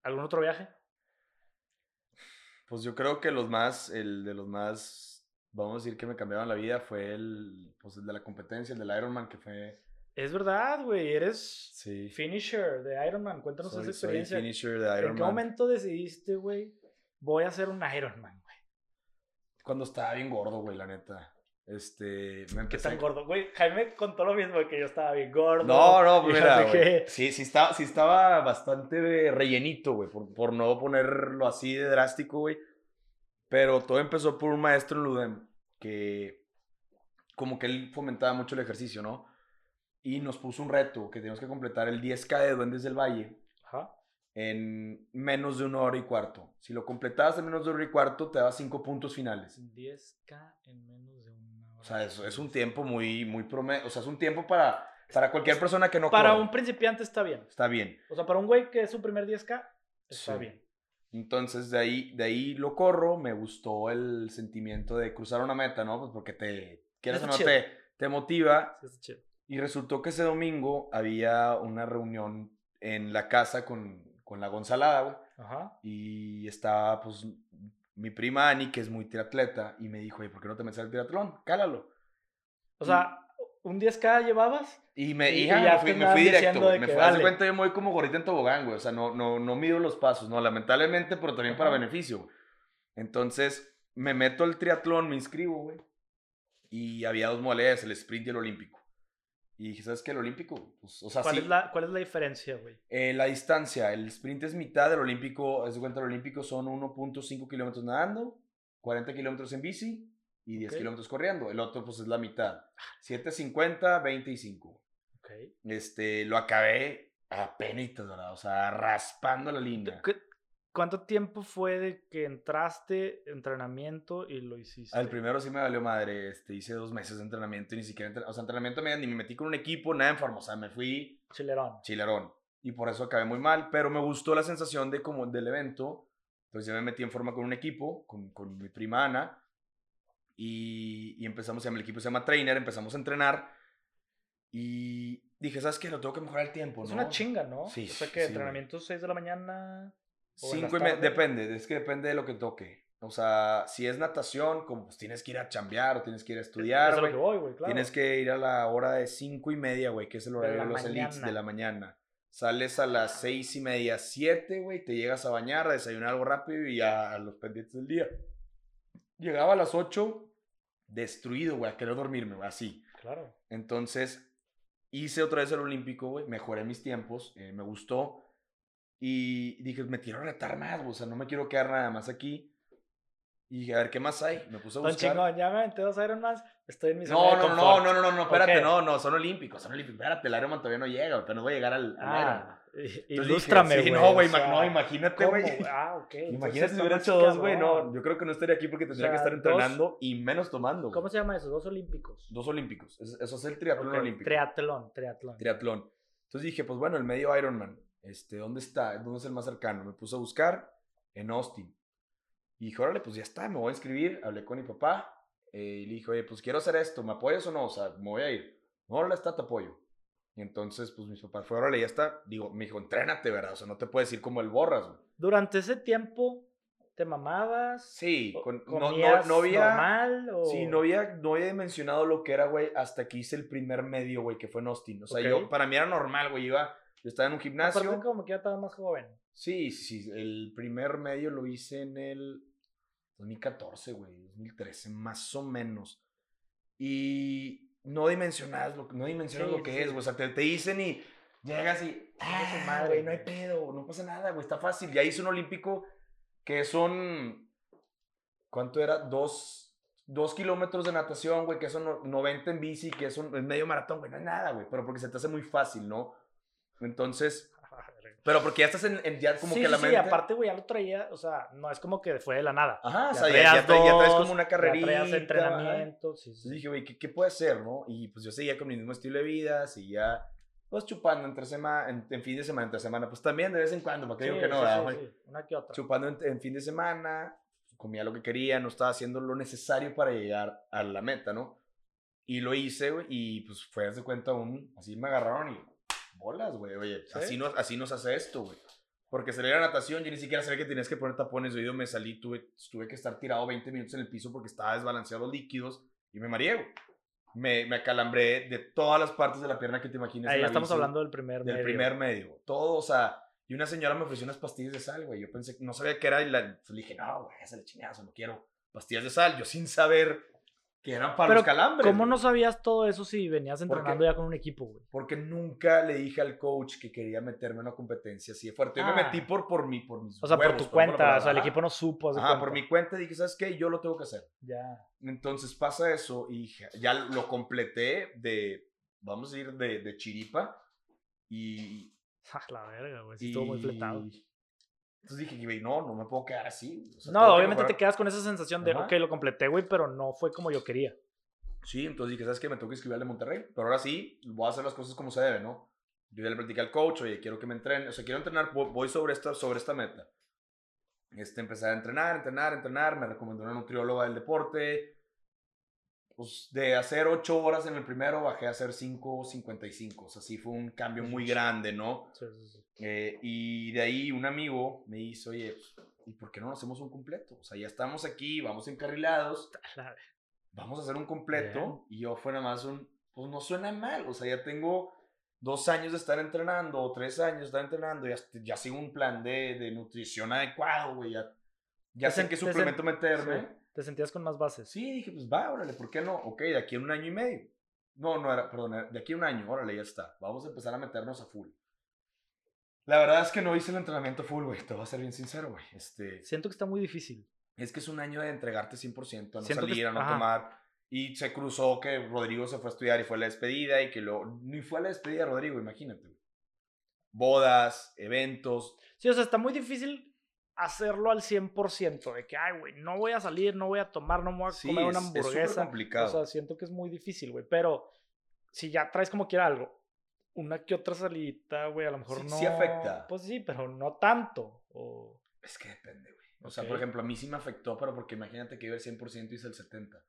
¿algún otro viaje? Pues yo creo que los más, el de los más, vamos a decir que me cambiaron la vida fue el, pues el de la competencia, el del Ironman, que fue es verdad, güey, eres finisher de Ironman. Cuéntanos esa experiencia. Soy finisher de Ironman. ¿En qué momento decidiste, güey, voy a hacer un Ironman, güey? Cuando estaba bien gordo, güey, la neta. Este, me empecé... ¿Qué tan gordo? Güey, Jaime contó lo mismo, que yo estaba bien gordo. No, no, mira, güey. Sí, sí estaba, sí estaba bastante rellenito, güey, por, por no ponerlo así de drástico, güey. Pero todo empezó por un maestro en Ludem que como que él fomentaba mucho el ejercicio, ¿no? Y nos puso un reto que teníamos que completar el 10K de Duendes del Valle en menos de una hora y cuarto. Si lo completabas en menos de una hora y cuarto, te daba 5 puntos finales. 10K en menos de una hora. O sea, eso es un tiempo muy, muy promedio. O sea, es un tiempo para, para cualquier persona que no Para un principiante está bien. Está bien. O sea, para un güey que es su primer 10K, está bien. Entonces, de ahí, de ahí lo corro. Me gustó el sentimiento de cruzar una meta, ¿no? Pues porque te, quieres o no, te, te motiva. Sí, chido. Y resultó que ese domingo había una reunión en la casa con, con la Gonzalada, güey. Ajá. Y estaba, pues, mi prima Ani, que es muy triatleta, y me dijo, ¿y ¿por qué no te metes al triatlón? Cálalo. O sea, ¿un 10K llevabas? Y me, y, me fui, me fui directo, güey. Me fui, a cuenta, yo me voy como gorrita en tobogán, güey. O sea, no, no, no mido los pasos, no, lamentablemente, pero también para beneficio, Entonces, me meto al triatlón, me inscribo, güey. Y había dos modalidades, el sprint y el olímpico. Y dije, ¿sabes qué? El olímpico, pues, o sea, ¿Cuál, es la, ¿Cuál es la diferencia, güey? Eh, la distancia, el sprint es mitad del olímpico, es de cuenta, el olímpico son 1.5 kilómetros nadando, 40 kilómetros en bici y 10 kilómetros corriendo. El otro, pues, es la mitad. 7.50, 25. Ok. Este, lo acabé a penitas, ¿verdad? O sea, raspando la línea. ¿Cuánto tiempo fue de que entraste, entrenamiento y lo hiciste? El primero sí me valió madre. Este, hice dos meses de entrenamiento y ni siquiera. O sea, entrenamiento ni me metí con un equipo, nada en forma. O sea, me fui. Chilerón. Chilerón. Y por eso acabé muy mal. Pero me gustó la sensación de como del evento. Entonces ya me metí en forma con un equipo, con, con mi prima Ana. Y, y empezamos, el equipo se llama Trainer, empezamos a entrenar. Y dije, ¿sabes qué? Lo tengo que mejorar el tiempo, ¿no? Es una chinga, ¿no? Sí. O sea, que entrenamiento 6 de la mañana. Cinco y media, depende, es que depende de lo que toque. O sea, si es natación, como pues tienes que ir a chambear o tienes que ir a estudiar, güey. Tienes que ir a la hora de cinco y media, güey, que es el horario de, los elites de la mañana. Sales a las seis y media, siete, güey, te llegas a bañar, a desayunar algo rápido y a, los pendientes del día. Llegaba a las ocho, destruido, güey, a querer dormirme, güey, así. Claro. Entonces, hice otra vez el olímpico, güey, mejoré mis tiempos, eh, me gustó y dije, me quiero retar más, o sea, no me quiero quedar nada más aquí. Y dije, a ver, ¿qué más hay? Me puse a buscar. chingón, ya me aventé dos Ironman, estoy en mi no, no, no, no, no, no, no, espérate, no, no, son olímpicos, son olímpicos. Espérate, el Ironman todavía no llega, pero no voy a llegar al, ah, Ilústrame, güey. no, güey, no, imagínate, güey. Ah, ok. Imagínate si hubiera hecho dos, güey, no. Yo creo que no estaría aquí porque tendría que estar entrenando y menos tomando. ¿Cómo se llama eso? Dos olímpicos. Dos olímpicos. Eso, es el triatlón olímpico. Triatlón, triatlón. Triatlón. Entonces dije, pues bueno, el medio Ironman, este, ¿dónde está? ¿Dónde es el más cercano? Me puse a buscar en Austin. Y dije, órale, pues ya está, me voy a inscribir. Hablé con mi papá eh, y le dije, oye, pues quiero hacer esto, ¿me apoyas o no? O sea, me voy a ir. No, órale, está, te apoyo. Y entonces, pues mis papás fue, órale, ya está. Digo, me dijo, entrénate, ¿verdad? O sea, no te puedes ir como el borras, Durante ese tiempo, ¿te mamabas? Sí, con, no, no, no, había. Normal, o... Sí, no había, no había mencionado lo que era, güey, hasta que hice el primer medio, güey, que fue en Austin. O sea, yo, para mí era normal, güey, iba, yo estaba en un gimnasio. Aparte, como que ya estaba más joven. Sí, sí, sí. El primer medio lo hice en el 2014, güey, 2013, más o menos. Y no dimensionas lo, no dimensionas lo que es, güey. O sea, te, te, dicen y llegas y, ah, madre, no hay pedo, no pasa nada, güey, está fácil. Ya hice un olímpico que son, ¿cuánto era? Dos, dos kilómetros de natación, güey, que son 90 en bici, que es un medio maratón, güey, no es nada, güey, pero porque se te hace muy fácil, ¿no? Entonces, pero porque ya estás en, ya como que la mente. Sí, aparte, güey, ya lo traía, o sea, no es como que fue de la nada. Ajá, o sea, ya, ya, traes como una carrerita. Ya traías entrenamiento, sí, sí. dije, güey, ¿qué, ¿qué, puede ser, no? Y pues yo seguía con mi mismo estilo de vida, seguía, pues chupando entre semana, en, fin de semana, entre semana, pues también de vez en cuando, porque digo que no, ¿verdad, güey? Una que otra. Chupando en, fin de semana, comía lo que quería, no estaba haciendo lo necesario para llegar a la meta, ¿no? Y lo hice, güey, y pues fue, de cuenta, un, así me agarraron y bolas, güey, oye, así, nos, así nos hace esto, güey. Porque salí a la natación, yo ni siquiera sabía que tenías que poner tapones de oído, me salí, tuve, tuve que estar tirado 20 minutos en el piso porque estaba desbalanceado los líquidos y me mareé, Me, me acalambré de todas las partes de la pierna que te imagines. Ahí estamos hablando del primer medio. Del primer medio. Todo, o sea, y una señora me ofreció unas pastillas de sal, güey. Yo pensé, no sabía qué era y la, le dije, no, güey, esa le chingazo, no quiero pastillas de sal. Yo sin saber que eran para los calambres. ¿Cómo no sabías todo eso si venías entrenando ya con un equipo, güey? Porque nunca le dije al coach que quería meterme en una competencia así de fuerte. Yo me metí ah. por, por, mi, por mis O sea, por tu cuenta, o sea, el equipo no supo. Ah, por mi cuenta dije, ¿sabes qué? Yo lo tengo que hacer. Ya. Entonces pasa eso y ya lo completé de, vamos a ir de, de chiripa y... La verga, güey, estuvo muy fletado. Entonces dije, güey, no, no me puedo quedar así. no, obviamente te quedas con esa sensación de, ok, lo completé, güey, pero no fue como yo quería. Sí, entonces dije, ¿sabes qué? Me tengo que escribir al de Monterrey, pero ahora sí, voy a hacer las cosas como se debe, ¿no? Yo ya le platiqué al coach, oye, quiero que me entrene, o sea, quiero entrenar, voy sobre esta, sobre esta meta. Este, empecé a entrenar, entrenar, entrenar, me recomendó una nutrióloga del deporte, pues de hacer 8 horas en el primero bajé a hacer 5.55. O sea, sí fue un cambio muy grande, ¿no? Sí, sí, sí. Eh, y de ahí un amigo me hizo, oye, pues, ¿y por qué no hacemos un completo? O sea, ya estamos aquí, vamos encarrilados. Vamos a hacer un completo. Y yo fue nada más un, pues no suena mal. O sea, ya tengo dos años de estar entrenando, o tres años de estar entrenando, ya, ya sigo un plan de, de nutrición adecuado, güey. Ya, ya sé en qué suplemento meterme. ¿Te sentías con más bases? Sí, dije, pues va, órale, ¿por qué no? Ok, de aquí a un año y medio. No, no era, perdón, de aquí a un año, órale, ya está. Vamos a empezar a meternos a full. La verdad es que no hice el entrenamiento full, güey. Te voy a ser bien sincero, güey. Este, Siento que está muy difícil. Es que es un año de entregarte 100%, a no salir, a no tomar. Y se cruzó que Rodrigo se fue a estudiar y fue a la despedida y que lo... Ni fue a la despedida Rodrigo, imagínate. Bodas, eventos. Sí, o sea, está muy difícil hacerlo al 100%, de que, ay, güey, no voy a salir, no voy a tomar, no voy a comer una hamburguesa. Es complicado. O sea, siento que es muy difícil, güey, pero si ya traes como quiera algo, una que otra salida, güey, a lo mejor no. Sí afecta. Pues sí, pero no tanto. O... Es que depende, güey. O sea, por ejemplo, a mí sí me afectó, pero porque imagínate que iba el 100% y hice el 70%.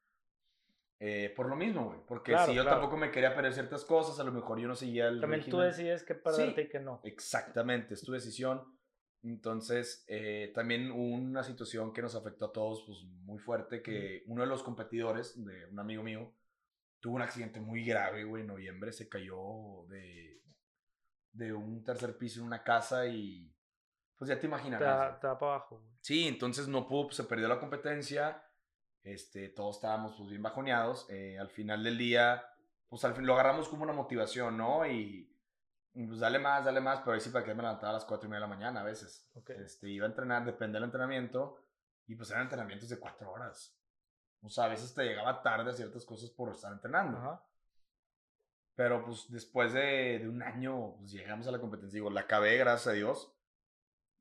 Eh, por lo mismo, güey. Porque si yo tampoco me quería perder ciertas cosas, a lo mejor yo no seguía el. También tú decides qué perderte y qué no. Exactamente, es tu decisión. Entonces, eh, también una situación que nos afectó a todos pues, muy fuerte, que uno de los competidores, de un amigo mío, tuvo un accidente muy grave, güey, en noviembre, se cayó de, de un tercer piso en una casa y pues ya te imaginas. Estaba para abajo. Güey. Sí, entonces no pudo, se perdió la competencia, este, todos estábamos pues bien bajoneados, eh, al final del día, pues al fin lo agarramos como una motivación, ¿no? Y pues dale más, dale más, pero ahí sí para que me levantaba a las 4 y media de la mañana a veces. Este, iba a entrenar, depende del entrenamiento, y pues eran entrenamientos de 4 horas. O sea, a veces te llegaba tarde a ciertas cosas por estar entrenando. Pero pues después de, de, un año, pues llegamos a la competencia. Digo, la acabé, gracias a Dios.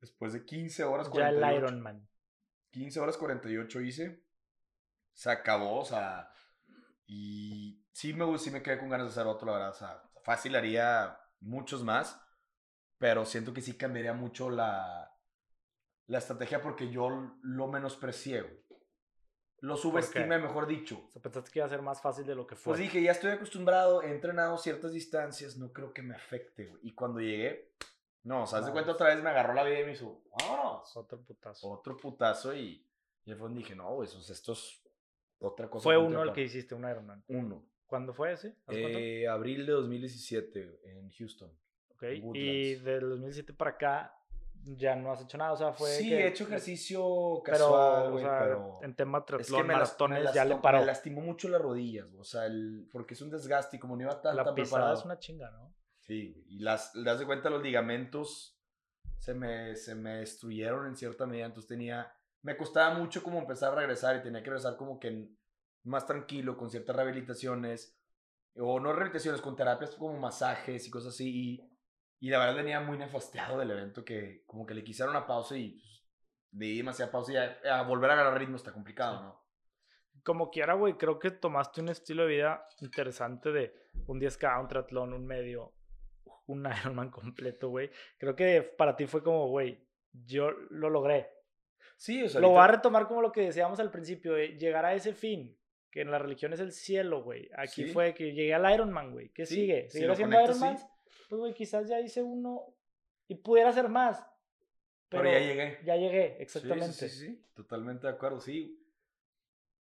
Después de 15 horas 48. Ya el Ironman. 15 horas 48 hice. Se acabó, o sea. Y sí me, sí me quedé con ganas de hacer otro, la verdad. O sea, fácil haría muchos más, pero siento que sí cambiaría mucho la, la estrategia porque yo lo menosprecié, Lo subestimé, mejor dicho. O sea, pensaste que iba a ser más fácil de lo que fue. Pues dije, ya estoy acostumbrado, he entrenado ciertas distancias, no creo que me afecte, güey. Y cuando llegué, no, o sea, de cuenta otra vez me agarró la vida y me hizo, vámonos. Otro putazo. Otro putazo y, y fue donde dije, no, güey, esto es otra cosa. Fue uno el que hiciste, un Ironman. Uno. ¿Cuándo fue ese? Eh, abril de 2017 en Houston. Ok, y del 2017 para acá ya no has hecho nada, o sea, fue Sí, he hecho ejercicio casual, pero, o sea, pero... en tema triatlón, maratones, ya le paró. Me lastimó mucho las rodillas, o sea, el, porque es un desgaste y como no iba tan, la tan pisada es una chinga, ¿no? Sí, y las, das de cuenta los ligamentos se me, se me destruyeron en cierta medida, entonces tenía, me costaba mucho como empezar a regresar y tenía que regresar como que más tranquilo, con ciertas rehabilitaciones, o no rehabilitaciones, con terapias como masajes y cosas así, y, y la verdad venía muy nefasteado del evento, que como que le quisieron una pausa y pues, di demasiada pausa y a, volver a agarrar ritmo está complicado, ¿no? Como quiera, güey, creo que tomaste un estilo de vida interesante de un 10K, un triatlón, un medio, un Ironman completo, güey. Creo que para ti fue como, güey, yo lo logré. Sí, o sea. Lo voy a retomar como lo que decíamos al principio, de llegar a ese fin, que en la religión es el cielo, güey. Aquí fue que llegué al Ironman, güey. ¿Qué sigue? ¿Seguir haciendo Ironman? Pues, güey, quizás ya hice uno y pudiera hacer más. Pero, ya llegué. Ya llegué, exactamente. Sí, sí, sí, totalmente de acuerdo, sí.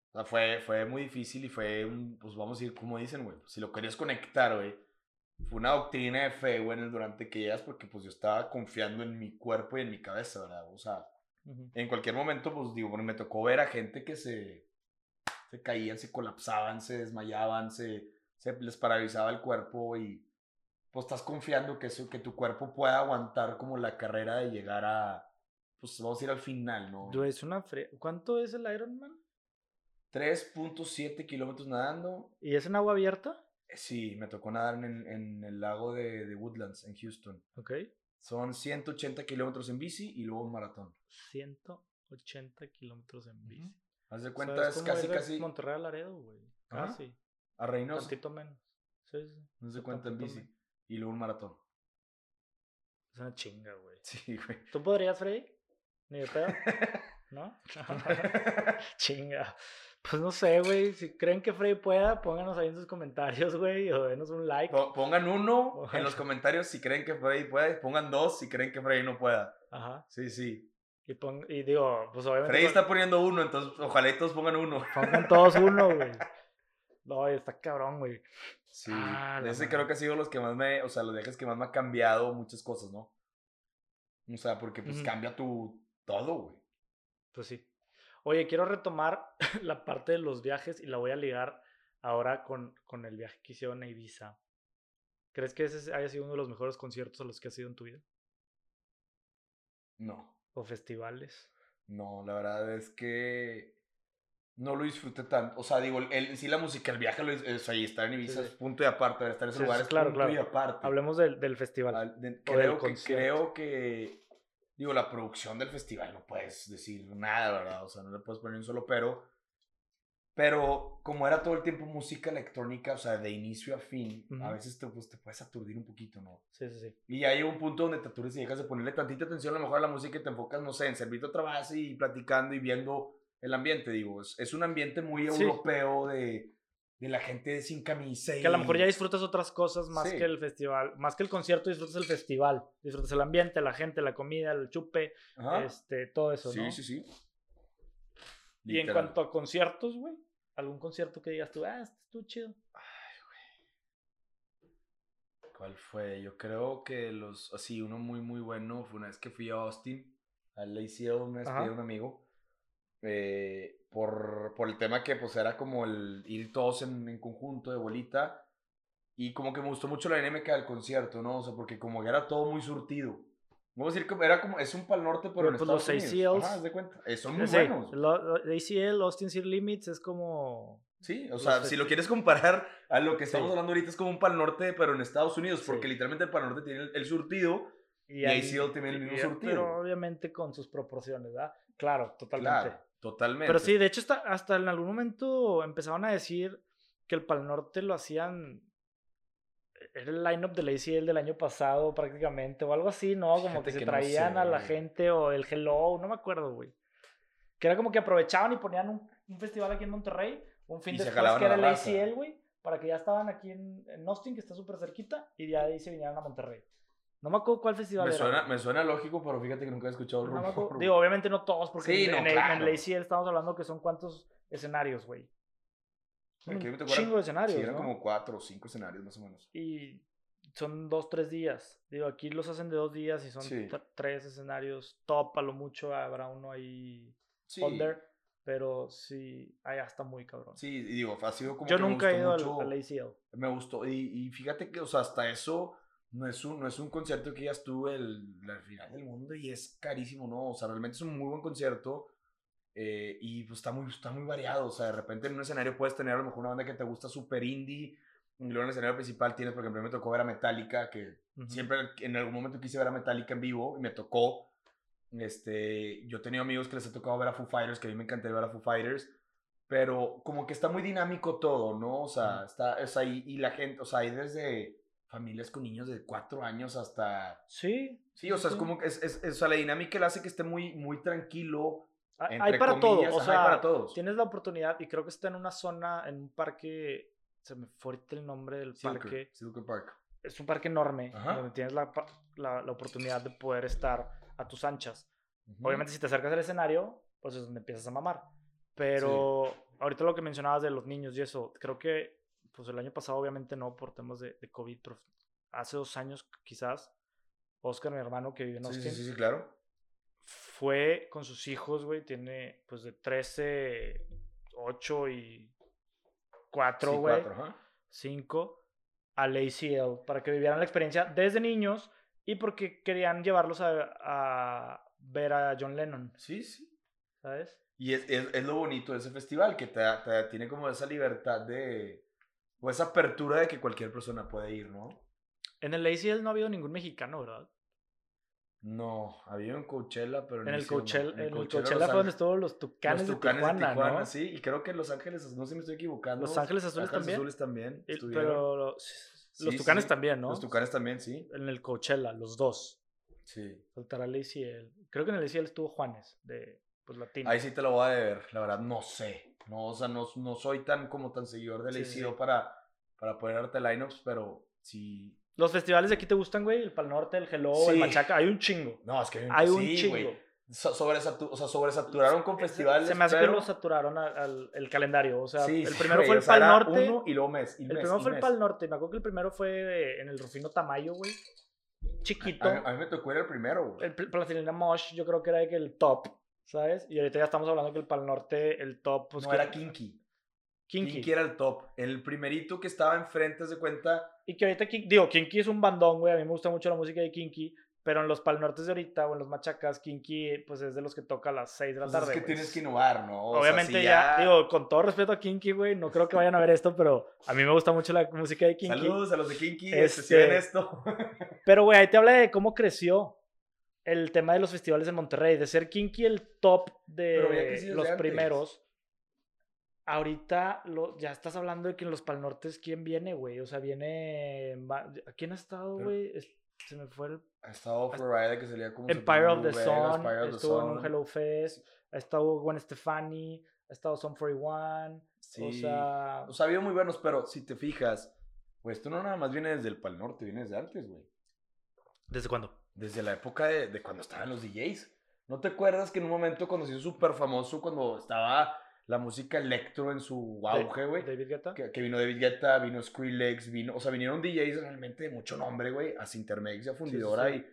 O sea, fue, fue muy difícil y fue un, pues vamos a ir, como dicen, güey, si lo querías conectar, güey, fue una doctrina de fe, güey, en el durante que llegas, porque pues yo estaba confiando en mi cuerpo y en mi cabeza, ¿verdad? O sea, en cualquier momento, pues digo, me tocó ver a gente que se, se caían, se colapsaban, se desmayaban, se, se les paralizaba el cuerpo y pues estás confiando que, eso, que tu cuerpo pueda aguantar como la carrera de llegar a, pues vamos a ir al final, ¿no? Es una ¿Cuánto es el Ironman? 3.7 kilómetros nadando. ¿Y es en agua abierta? Sí, me tocó nadar en, en el lago de, de, Woodlands, en Houston. Ok. Son 180 kilómetros en bici y luego un maratón. 180 kilómetros en bici. Haz de cuenta, es, casi, casi. Monterrey a Laredo, güey. Casi. A Reynosa. Un poquito menos. Sí, sí. Haz de cuenta en bici. Y luego un maratón. Es una chinga, güey. Sí, güey. ¿Tú podrías, Freddy? Ni de pedo. ¿No? chinga. Pues no sé, güey. Si creen que Freddy pueda, pónganos ahí en sus comentarios, güey. O denos un like. pongan uno en los comentarios si creen que Freddy puede. Pongan dos si creen que Freddy no pueda. Ajá. Sí, sí. Y, pon, y digo, pues obviamente. Freddy está poniendo uno, entonces ojalá y todos pongan uno. Pongan todos uno, güey. No, está cabrón, güey. Sí. Ah, ese creo que ha sido los que más me. O sea, los viajes que más me ha cambiado muchas cosas, ¿no? O sea, porque pues cambia tu. Todo, güey. Pues sí. Oye, quiero retomar la parte de los viajes y la voy a ligar ahora con, con el viaje que hicieron a Ibiza. ¿Crees que ese haya sido uno de los mejores conciertos a los que has ido en tu vida? No. ¿O festivales? No, la verdad es que no lo disfruté tanto. O sea, digo, el, sí la música, el viaje, lo, o sea, estar en Ibiza es punto y aparte, estar en ese lugar es claro, punto y aparte. Hablemos del, del festival. creo, que, creo que Digo, la producción del festival no puedes decir nada, ¿verdad? O sea, no le puedes poner un solo pero. Pero como era todo el tiempo música electrónica, o sea, de inicio a fin, a veces te, pues, te puedes aturdir un poquito, ¿no? Sí, sí, sí. Y ya hay un punto donde te aturdes y dejas de ponerle tantita atención a lo mejor a la música y te enfocas, no sé, en servirte otra base y platicando y viendo el ambiente, digo. Es, un ambiente muy europeo de de la gente sin camisa. Y... Que a lo mejor ya disfrutas otras cosas más que el festival, más que el concierto, disfrutas el festival, disfrutas el ambiente, la gente, la comida, el chupe, este, todo eso, sí, ¿no? Sí, sí, Y en cuanto a conciertos, güey, algún concierto que digas tú, ah, este estuvo chido. Ay, güey. ¿Cuál fue? Yo creo que los, así, uno muy, muy bueno fue una vez que fui a Austin, al ACL, una vez un amigo. Eh, por, por, el tema que pues era como el ir todos en, en, conjunto de bolita y como que me gustó mucho la dinámica del concierto, ¿no? O sea, porque como que era todo muy surtido. Vamos a decir que era como, es un pal norte, pero, en pues Estados los Unidos. ACLs, de cuenta. Eh, son muy buenos. ACL, Austin City Limits, es como... Sí, o sea, si lo quieres comparar a lo que estamos hablando ahorita, es como un pal norte, pero en Estados Unidos, porque literalmente el pal norte tiene el, surtido y, y ACL tiene el mismo surtido. Pero obviamente con sus proporciones, ¿verdad? Claro, totalmente. Claro. Totalmente. Pero sí, de hecho, hasta, hasta en algún momento empezaron a decir que el Pal Norte lo hacían era el lineup del ACL del año pasado prácticamente o algo así, ¿no? Como que se traían a la gente o el Hello, no me acuerdo, güey. Que era como que aprovechaban y ponían un, festival aquí en Monterrey, un fin de después que era el ACL, güey, para que ya estaban aquí en, en Austin, que está súper cerquita, y de ahí se vinieron a Monterrey. No me acuerdo cuál festival me era. Suena, me suena lógico, pero fíjate que nunca he escuchado no Digo, obviamente no todos, porque en, el, ACL estamos hablando que son cuántos escenarios, güey. Un chingo de escenarios. Sí, eran como cuatro o cinco escenarios más o menos. Y son dos, tres días. Digo, aquí los hacen de dos días y son tres escenarios top, a lo mucho habrá uno ahí sí. pero sí, allá está muy cabrón. Sí, y digo, ha sido como. Yo nunca he ido al, ACL. Me gustó, y, fíjate que, o sea, hasta eso no es un, no es un concierto que ya estuvo el, la final del mundo y es carísimo, ¿no? O sea, realmente es un muy buen concierto. Eh, y pues está muy, está muy variado. O sea, de repente en un escenario puedes tener a lo mejor una banda que te gusta súper indie. Y luego en el escenario principal tienes, por ejemplo, me tocó ver a Metallica, que siempre en algún momento quise ver a Metallica en vivo y me tocó. Este, yo he tenido amigos que les ha tocado ver a Foo Fighters, que a mí me encantaría ver a Foo Fighters. Pero como que está muy dinámico todo, ¿no? O sea, está, es ahí, y la gente, o sea, hay desde familias con niños de cuatro años hasta... Sí. Sí, o sea, es como que es, es, o sea, la dinámica le hace que esté muy, muy tranquilo, hay para todos, o sea, para todos. Tienes la oportunidad y creo que está en una zona, en un parque, se me fue el nombre del parque. Park. Es un parque enorme donde tienes la, la, la, oportunidad de poder estar a tus anchas. Obviamente si te acercas al escenario, pues es donde empiezas a mamar. Pero ahorita lo que mencionabas de los niños y eso, creo que pues el año pasado obviamente no por temas de, de COVID, pero hace dos años quizás, Oscar, mi hermano que vive en Austin. Sí, sí, sí, claro fue con sus hijos, güey, tiene pues de 13, 8 y 4, güey. 5 al ACL para que vivieran la experiencia desde niños y porque querían llevarlos a, ver a John Lennon. Sí, sí. ¿Sabes? Y es, es, lo bonito de ese festival, que te, tiene como esa libertad de, o esa apertura de que cualquier persona puede ir, ¿no? En el ACL no ha habido ningún mexicano, ¿verdad? No, había un Coachella, pero en el Coachella, en el Coachella, fue donde estuvo los Tucanes, los tucanes de, Tijuana, ¿no? Sí, y creo que Los Ángeles, no sé si me estoy equivocando. Los Ángeles Azules también. Azules también. pero los, Tucanes también, ¿no? Los Tucanes también, sí. En el Coachella, los dos. Sí. Faltará ACL. Creo que en el ACL estuvo Juanes, de pues latino. Ahí sí te lo voy a deber, la verdad, no sé. No, o sea, no, no soy tan como tan seguidor del sí, para, para poder darte lineups, pero sí los festivales de aquí te gustan, güey, el Pal Norte, el Hello, el Machaca, hay un chingo. No, es que hay un, hay un chingo. sobre, o sea, sobresaturaron con festivales. Se me hace que lo saturaron al, el calendario. O sea, el primero fue el Pal Norte. Uno y luego mes. el primero fue el Pal Norte. Me acuerdo que el primero fue en el Rufino Tamayo, güey. Chiquito. A, mí me tocó ir el primero, güey. El Plastilina Mosh, yo creo que era el top, ¿sabes? Y ahorita ya estamos hablando que el Pal Norte, el top. Pues, no, era Kinky. Kinky. era el top. El primerito que estaba enfrente, de cuenta. Y que ahorita, digo, Kinky es un bandón, güey. A mí me gusta mucho la música de Kinky. Pero en los palnortes de ahorita o en los machacas, Kinky, pues es de los que toca a las 6 de la tarde. Pues es que tienes que innovar, ¿no? Obviamente ya, digo, con todo respeto a Kinky, güey, no creo que vayan a ver esto, pero a mí me gusta mucho la música de Kinky. Saludos a los de Kinky, este, si ven esto. pero, güey, ahí te habla de cómo creció el tema de los festivales en Monterrey, de ser Kinky el top de los primeros Ahorita lo, ya estás hablando de que en los Palnortes, ¿quién viene, güey? O sea, viene. ¿Quién ha estado, güey? Se me fue el. Ha estado Florida, que salía como. Empire of the Sun. Estuvo en un Hello Fest. Ha estado Gwen Stefani. Ha estado Son 41. Sí. O sea. O sea, ha habido muy buenos, pero si te fijas, pues tú no nada más vienes desde el Pal Norte, vienes de antes, güey. ¿Desde cuándo? Desde la época de, de cuando estaban los DJs. ¿No te acuerdas que en un momento cuando se hizo súper famoso, cuando estaba la música electro en su auge, güey. David Guetta. Que, vino David Guetta, vino Skrillex, vino, o sea, vinieron DJs realmente de mucho nombre, güey, a Sintermex y a Fundidora y...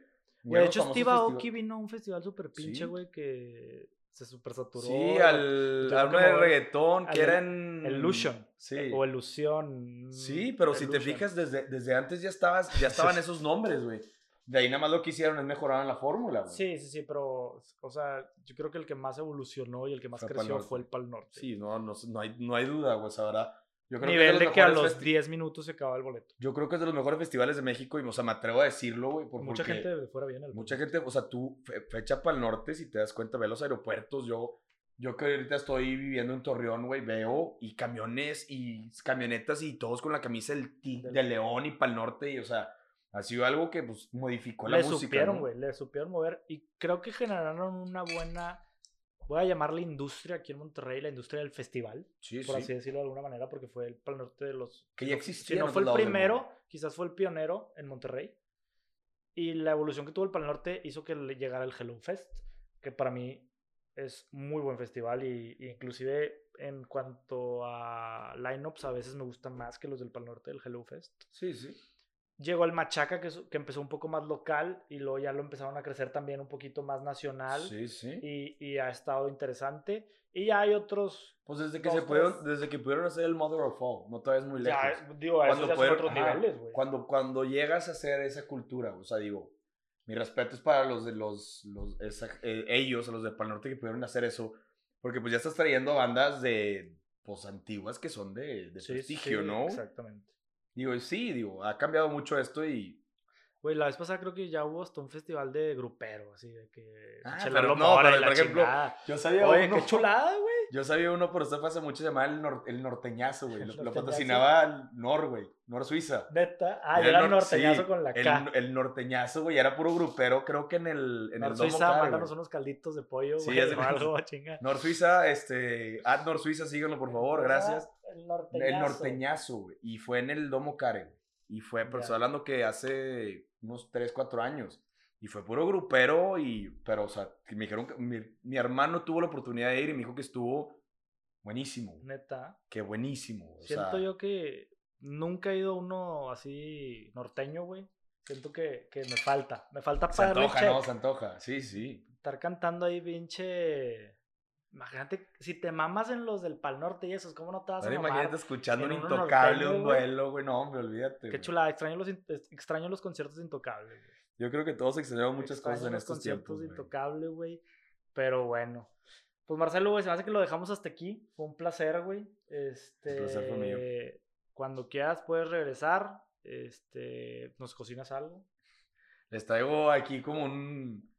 de hecho, Steve Aoki vino a un festival súper pinche, güey, que se super saturó. Sí, al, al de reggaetón, que era en... Illusion. Sí. O Ilusión. Sí, pero si te fijas, desde, desde antes ya, estabas, ya estaban esos nombres, güey. De ahí nada más lo que hicieron es mejorar la fórmula. Sí, sí, sí, pero, o sea, yo creo que el que más evolucionó y el que más creció fue el Pal Norte. Sí, no, no, no, hay, no hay duda, güey, ahora... Yo creo Nivel que de, que a los 10 minutos se acaba el boleto. Yo creo que es de los mejores festivales de México y, o sea, me atrevo a decirlo, güey. Mucha gente de fuera viene. Mucha gente, o sea, tú, fecha para el norte, si te das cuenta, ve los aeropuertos. Yo, yo que ahorita estoy viviendo en Torreón, güey, veo y camiones y camionetas y todos con la camisa del, de León y Pal Norte y, o sea, ha sido algo que, pues, modificó la música. Le supieron, güey, le supieron mover y creo que generaron una buena, voy a llamarle industria aquí en Monterrey, la industria del festival, por así decirlo de alguna manera, porque fue el Pal Norte de los... Que ya existía. Si no fue el primero, quizás fue el pionero en Monterrey. Y la evolución que tuvo el Pal Norte hizo que llegara el Hello Fest, que para mí es muy buen festival y, inclusive en cuanto a lineups a veces me gustan más que los del Pal Norte del Hello Fest. Sí, sí. Llegó el Machaca que, que empezó un poco más local y luego ya lo empezaron a crecer también un poquito más nacional. Sí, sí. Y, y ha estado interesante. Y ya hay otros. Pues desde que se pudieron, desde que pudieron hacer el Mother of All, no todavía es muy lejos. Ya, digo, cuando ya otros niveles, güey. Cuando, cuando llegas a hacer esa cultura, o sea, digo, mi respeto es para los de los, los eh, ellos, los de Pal Norte que pudieron hacer eso, porque pues ya estás trayendo bandas de, pues antiguas que son de, de prestigio, ¿no? Exactamente. Digo, sí, digo, ha cambiado mucho esto y Güey, la vez pasada creo que ya hubo hasta un festival de grupero, así de que. Ah, pero no, pero por ejemplo, yo sabía Oye, qué chulada, güey. Yo sabía uno, pero usted hace mucho, se llamaba el, el norteñazo, güey. Lo, patrocinaba Nor, güey. Nor Suiza. Neta. Ah, era, el norteñazo con la K. El, norteñazo, güey. Era puro grupero, creo que en el. En Nor el Suiza, mándanos unos calditos de pollo, sí, güey. algo, chinga. Nor Suiza, este. Ad Nor Suiza, síganlo, por favor, gracias. El norteñazo. El norteñazo, güey. Y fue en el Domo Care, güey. Y fue, pero estoy hablando que hace unos 3, 4 años. Y fue puro grupero, y, pero, o sea, me dijeron que mi, mi, hermano tuvo la oportunidad de ir y me dijo que estuvo buenísimo. Neta. Que buenísimo. Siento yo que nunca he ido uno así norteño, güey. Siento que, que, me falta. Me falta para Se antoja, no, se antoja. Sí, sí. Estar cantando ahí, pinche Imagínate, si te mamas en los del Pal Norte y esos, ¿cómo no te vas a mamar? Imagínate escuchando un Intocable, un duelo, güey. No, hombre, olvídate. Qué chula, extraño los, extraño los conciertos de Intocable, güey. Yo creo que todos extrañamos muchas cosas en estos tiempos. conciertos de Intocable, güey. Pero bueno. Pues Marcelo, güey, se me hace que lo dejamos hasta aquí. Fue un placer, güey. Este, un placer fue mío. Cuando quieras puedes regresar. Este, ¿nos cocinas algo? Les traigo aquí como un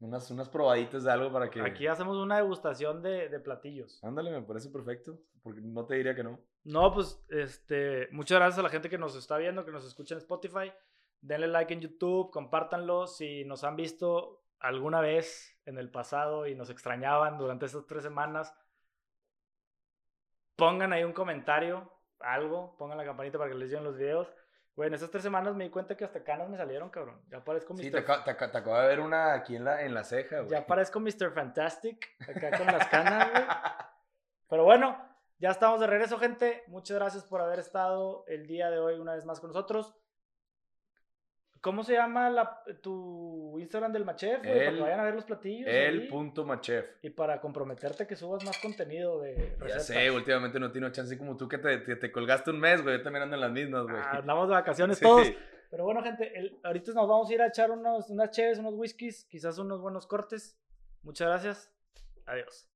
unas, unas probaditas de algo para que... Aquí hacemos una degustación de, de platillos. Ándale, me parece perfecto, porque no te diría que no. No, pues, este, muchas gracias a la gente que nos está viendo, que nos escucha en Spotify. Denle like en YouTube, compártanlo. Si nos han visto alguna vez en el pasado y nos extrañaban durante estas tres semanas, pongan ahí un comentario, algo, pongan la campanita para que les lleguen los videos. Güey, en esas tres semanas me di cuenta que hasta canas me salieron, cabrón. Ya parezco Mr. Sí, te, te, te, acabo de ver una aquí en la, en la ceja, güey. Ya parezco Mr. Fantastic, acá con las canas, güey. Pero bueno, ya estamos de regreso, gente. Muchas gracias por haber estado el día de hoy una vez más con nosotros. ¿Cómo se llama la, tu Instagram del Machef? para que vayan a ver los platillos. El punto Machef. Y para comprometerte que subas más contenido de recetas. Ya sé, últimamente no tengo chance como tú que te, te, colgaste un mes, güey. Yo también ando en las mismas, güey. Ah, andamos de vacaciones todos. Pero bueno, gente, ahorita nos vamos a ir a echar unos, unas cheves, unos whiskies, quizás unos buenos cortes. Muchas gracias. Adiós.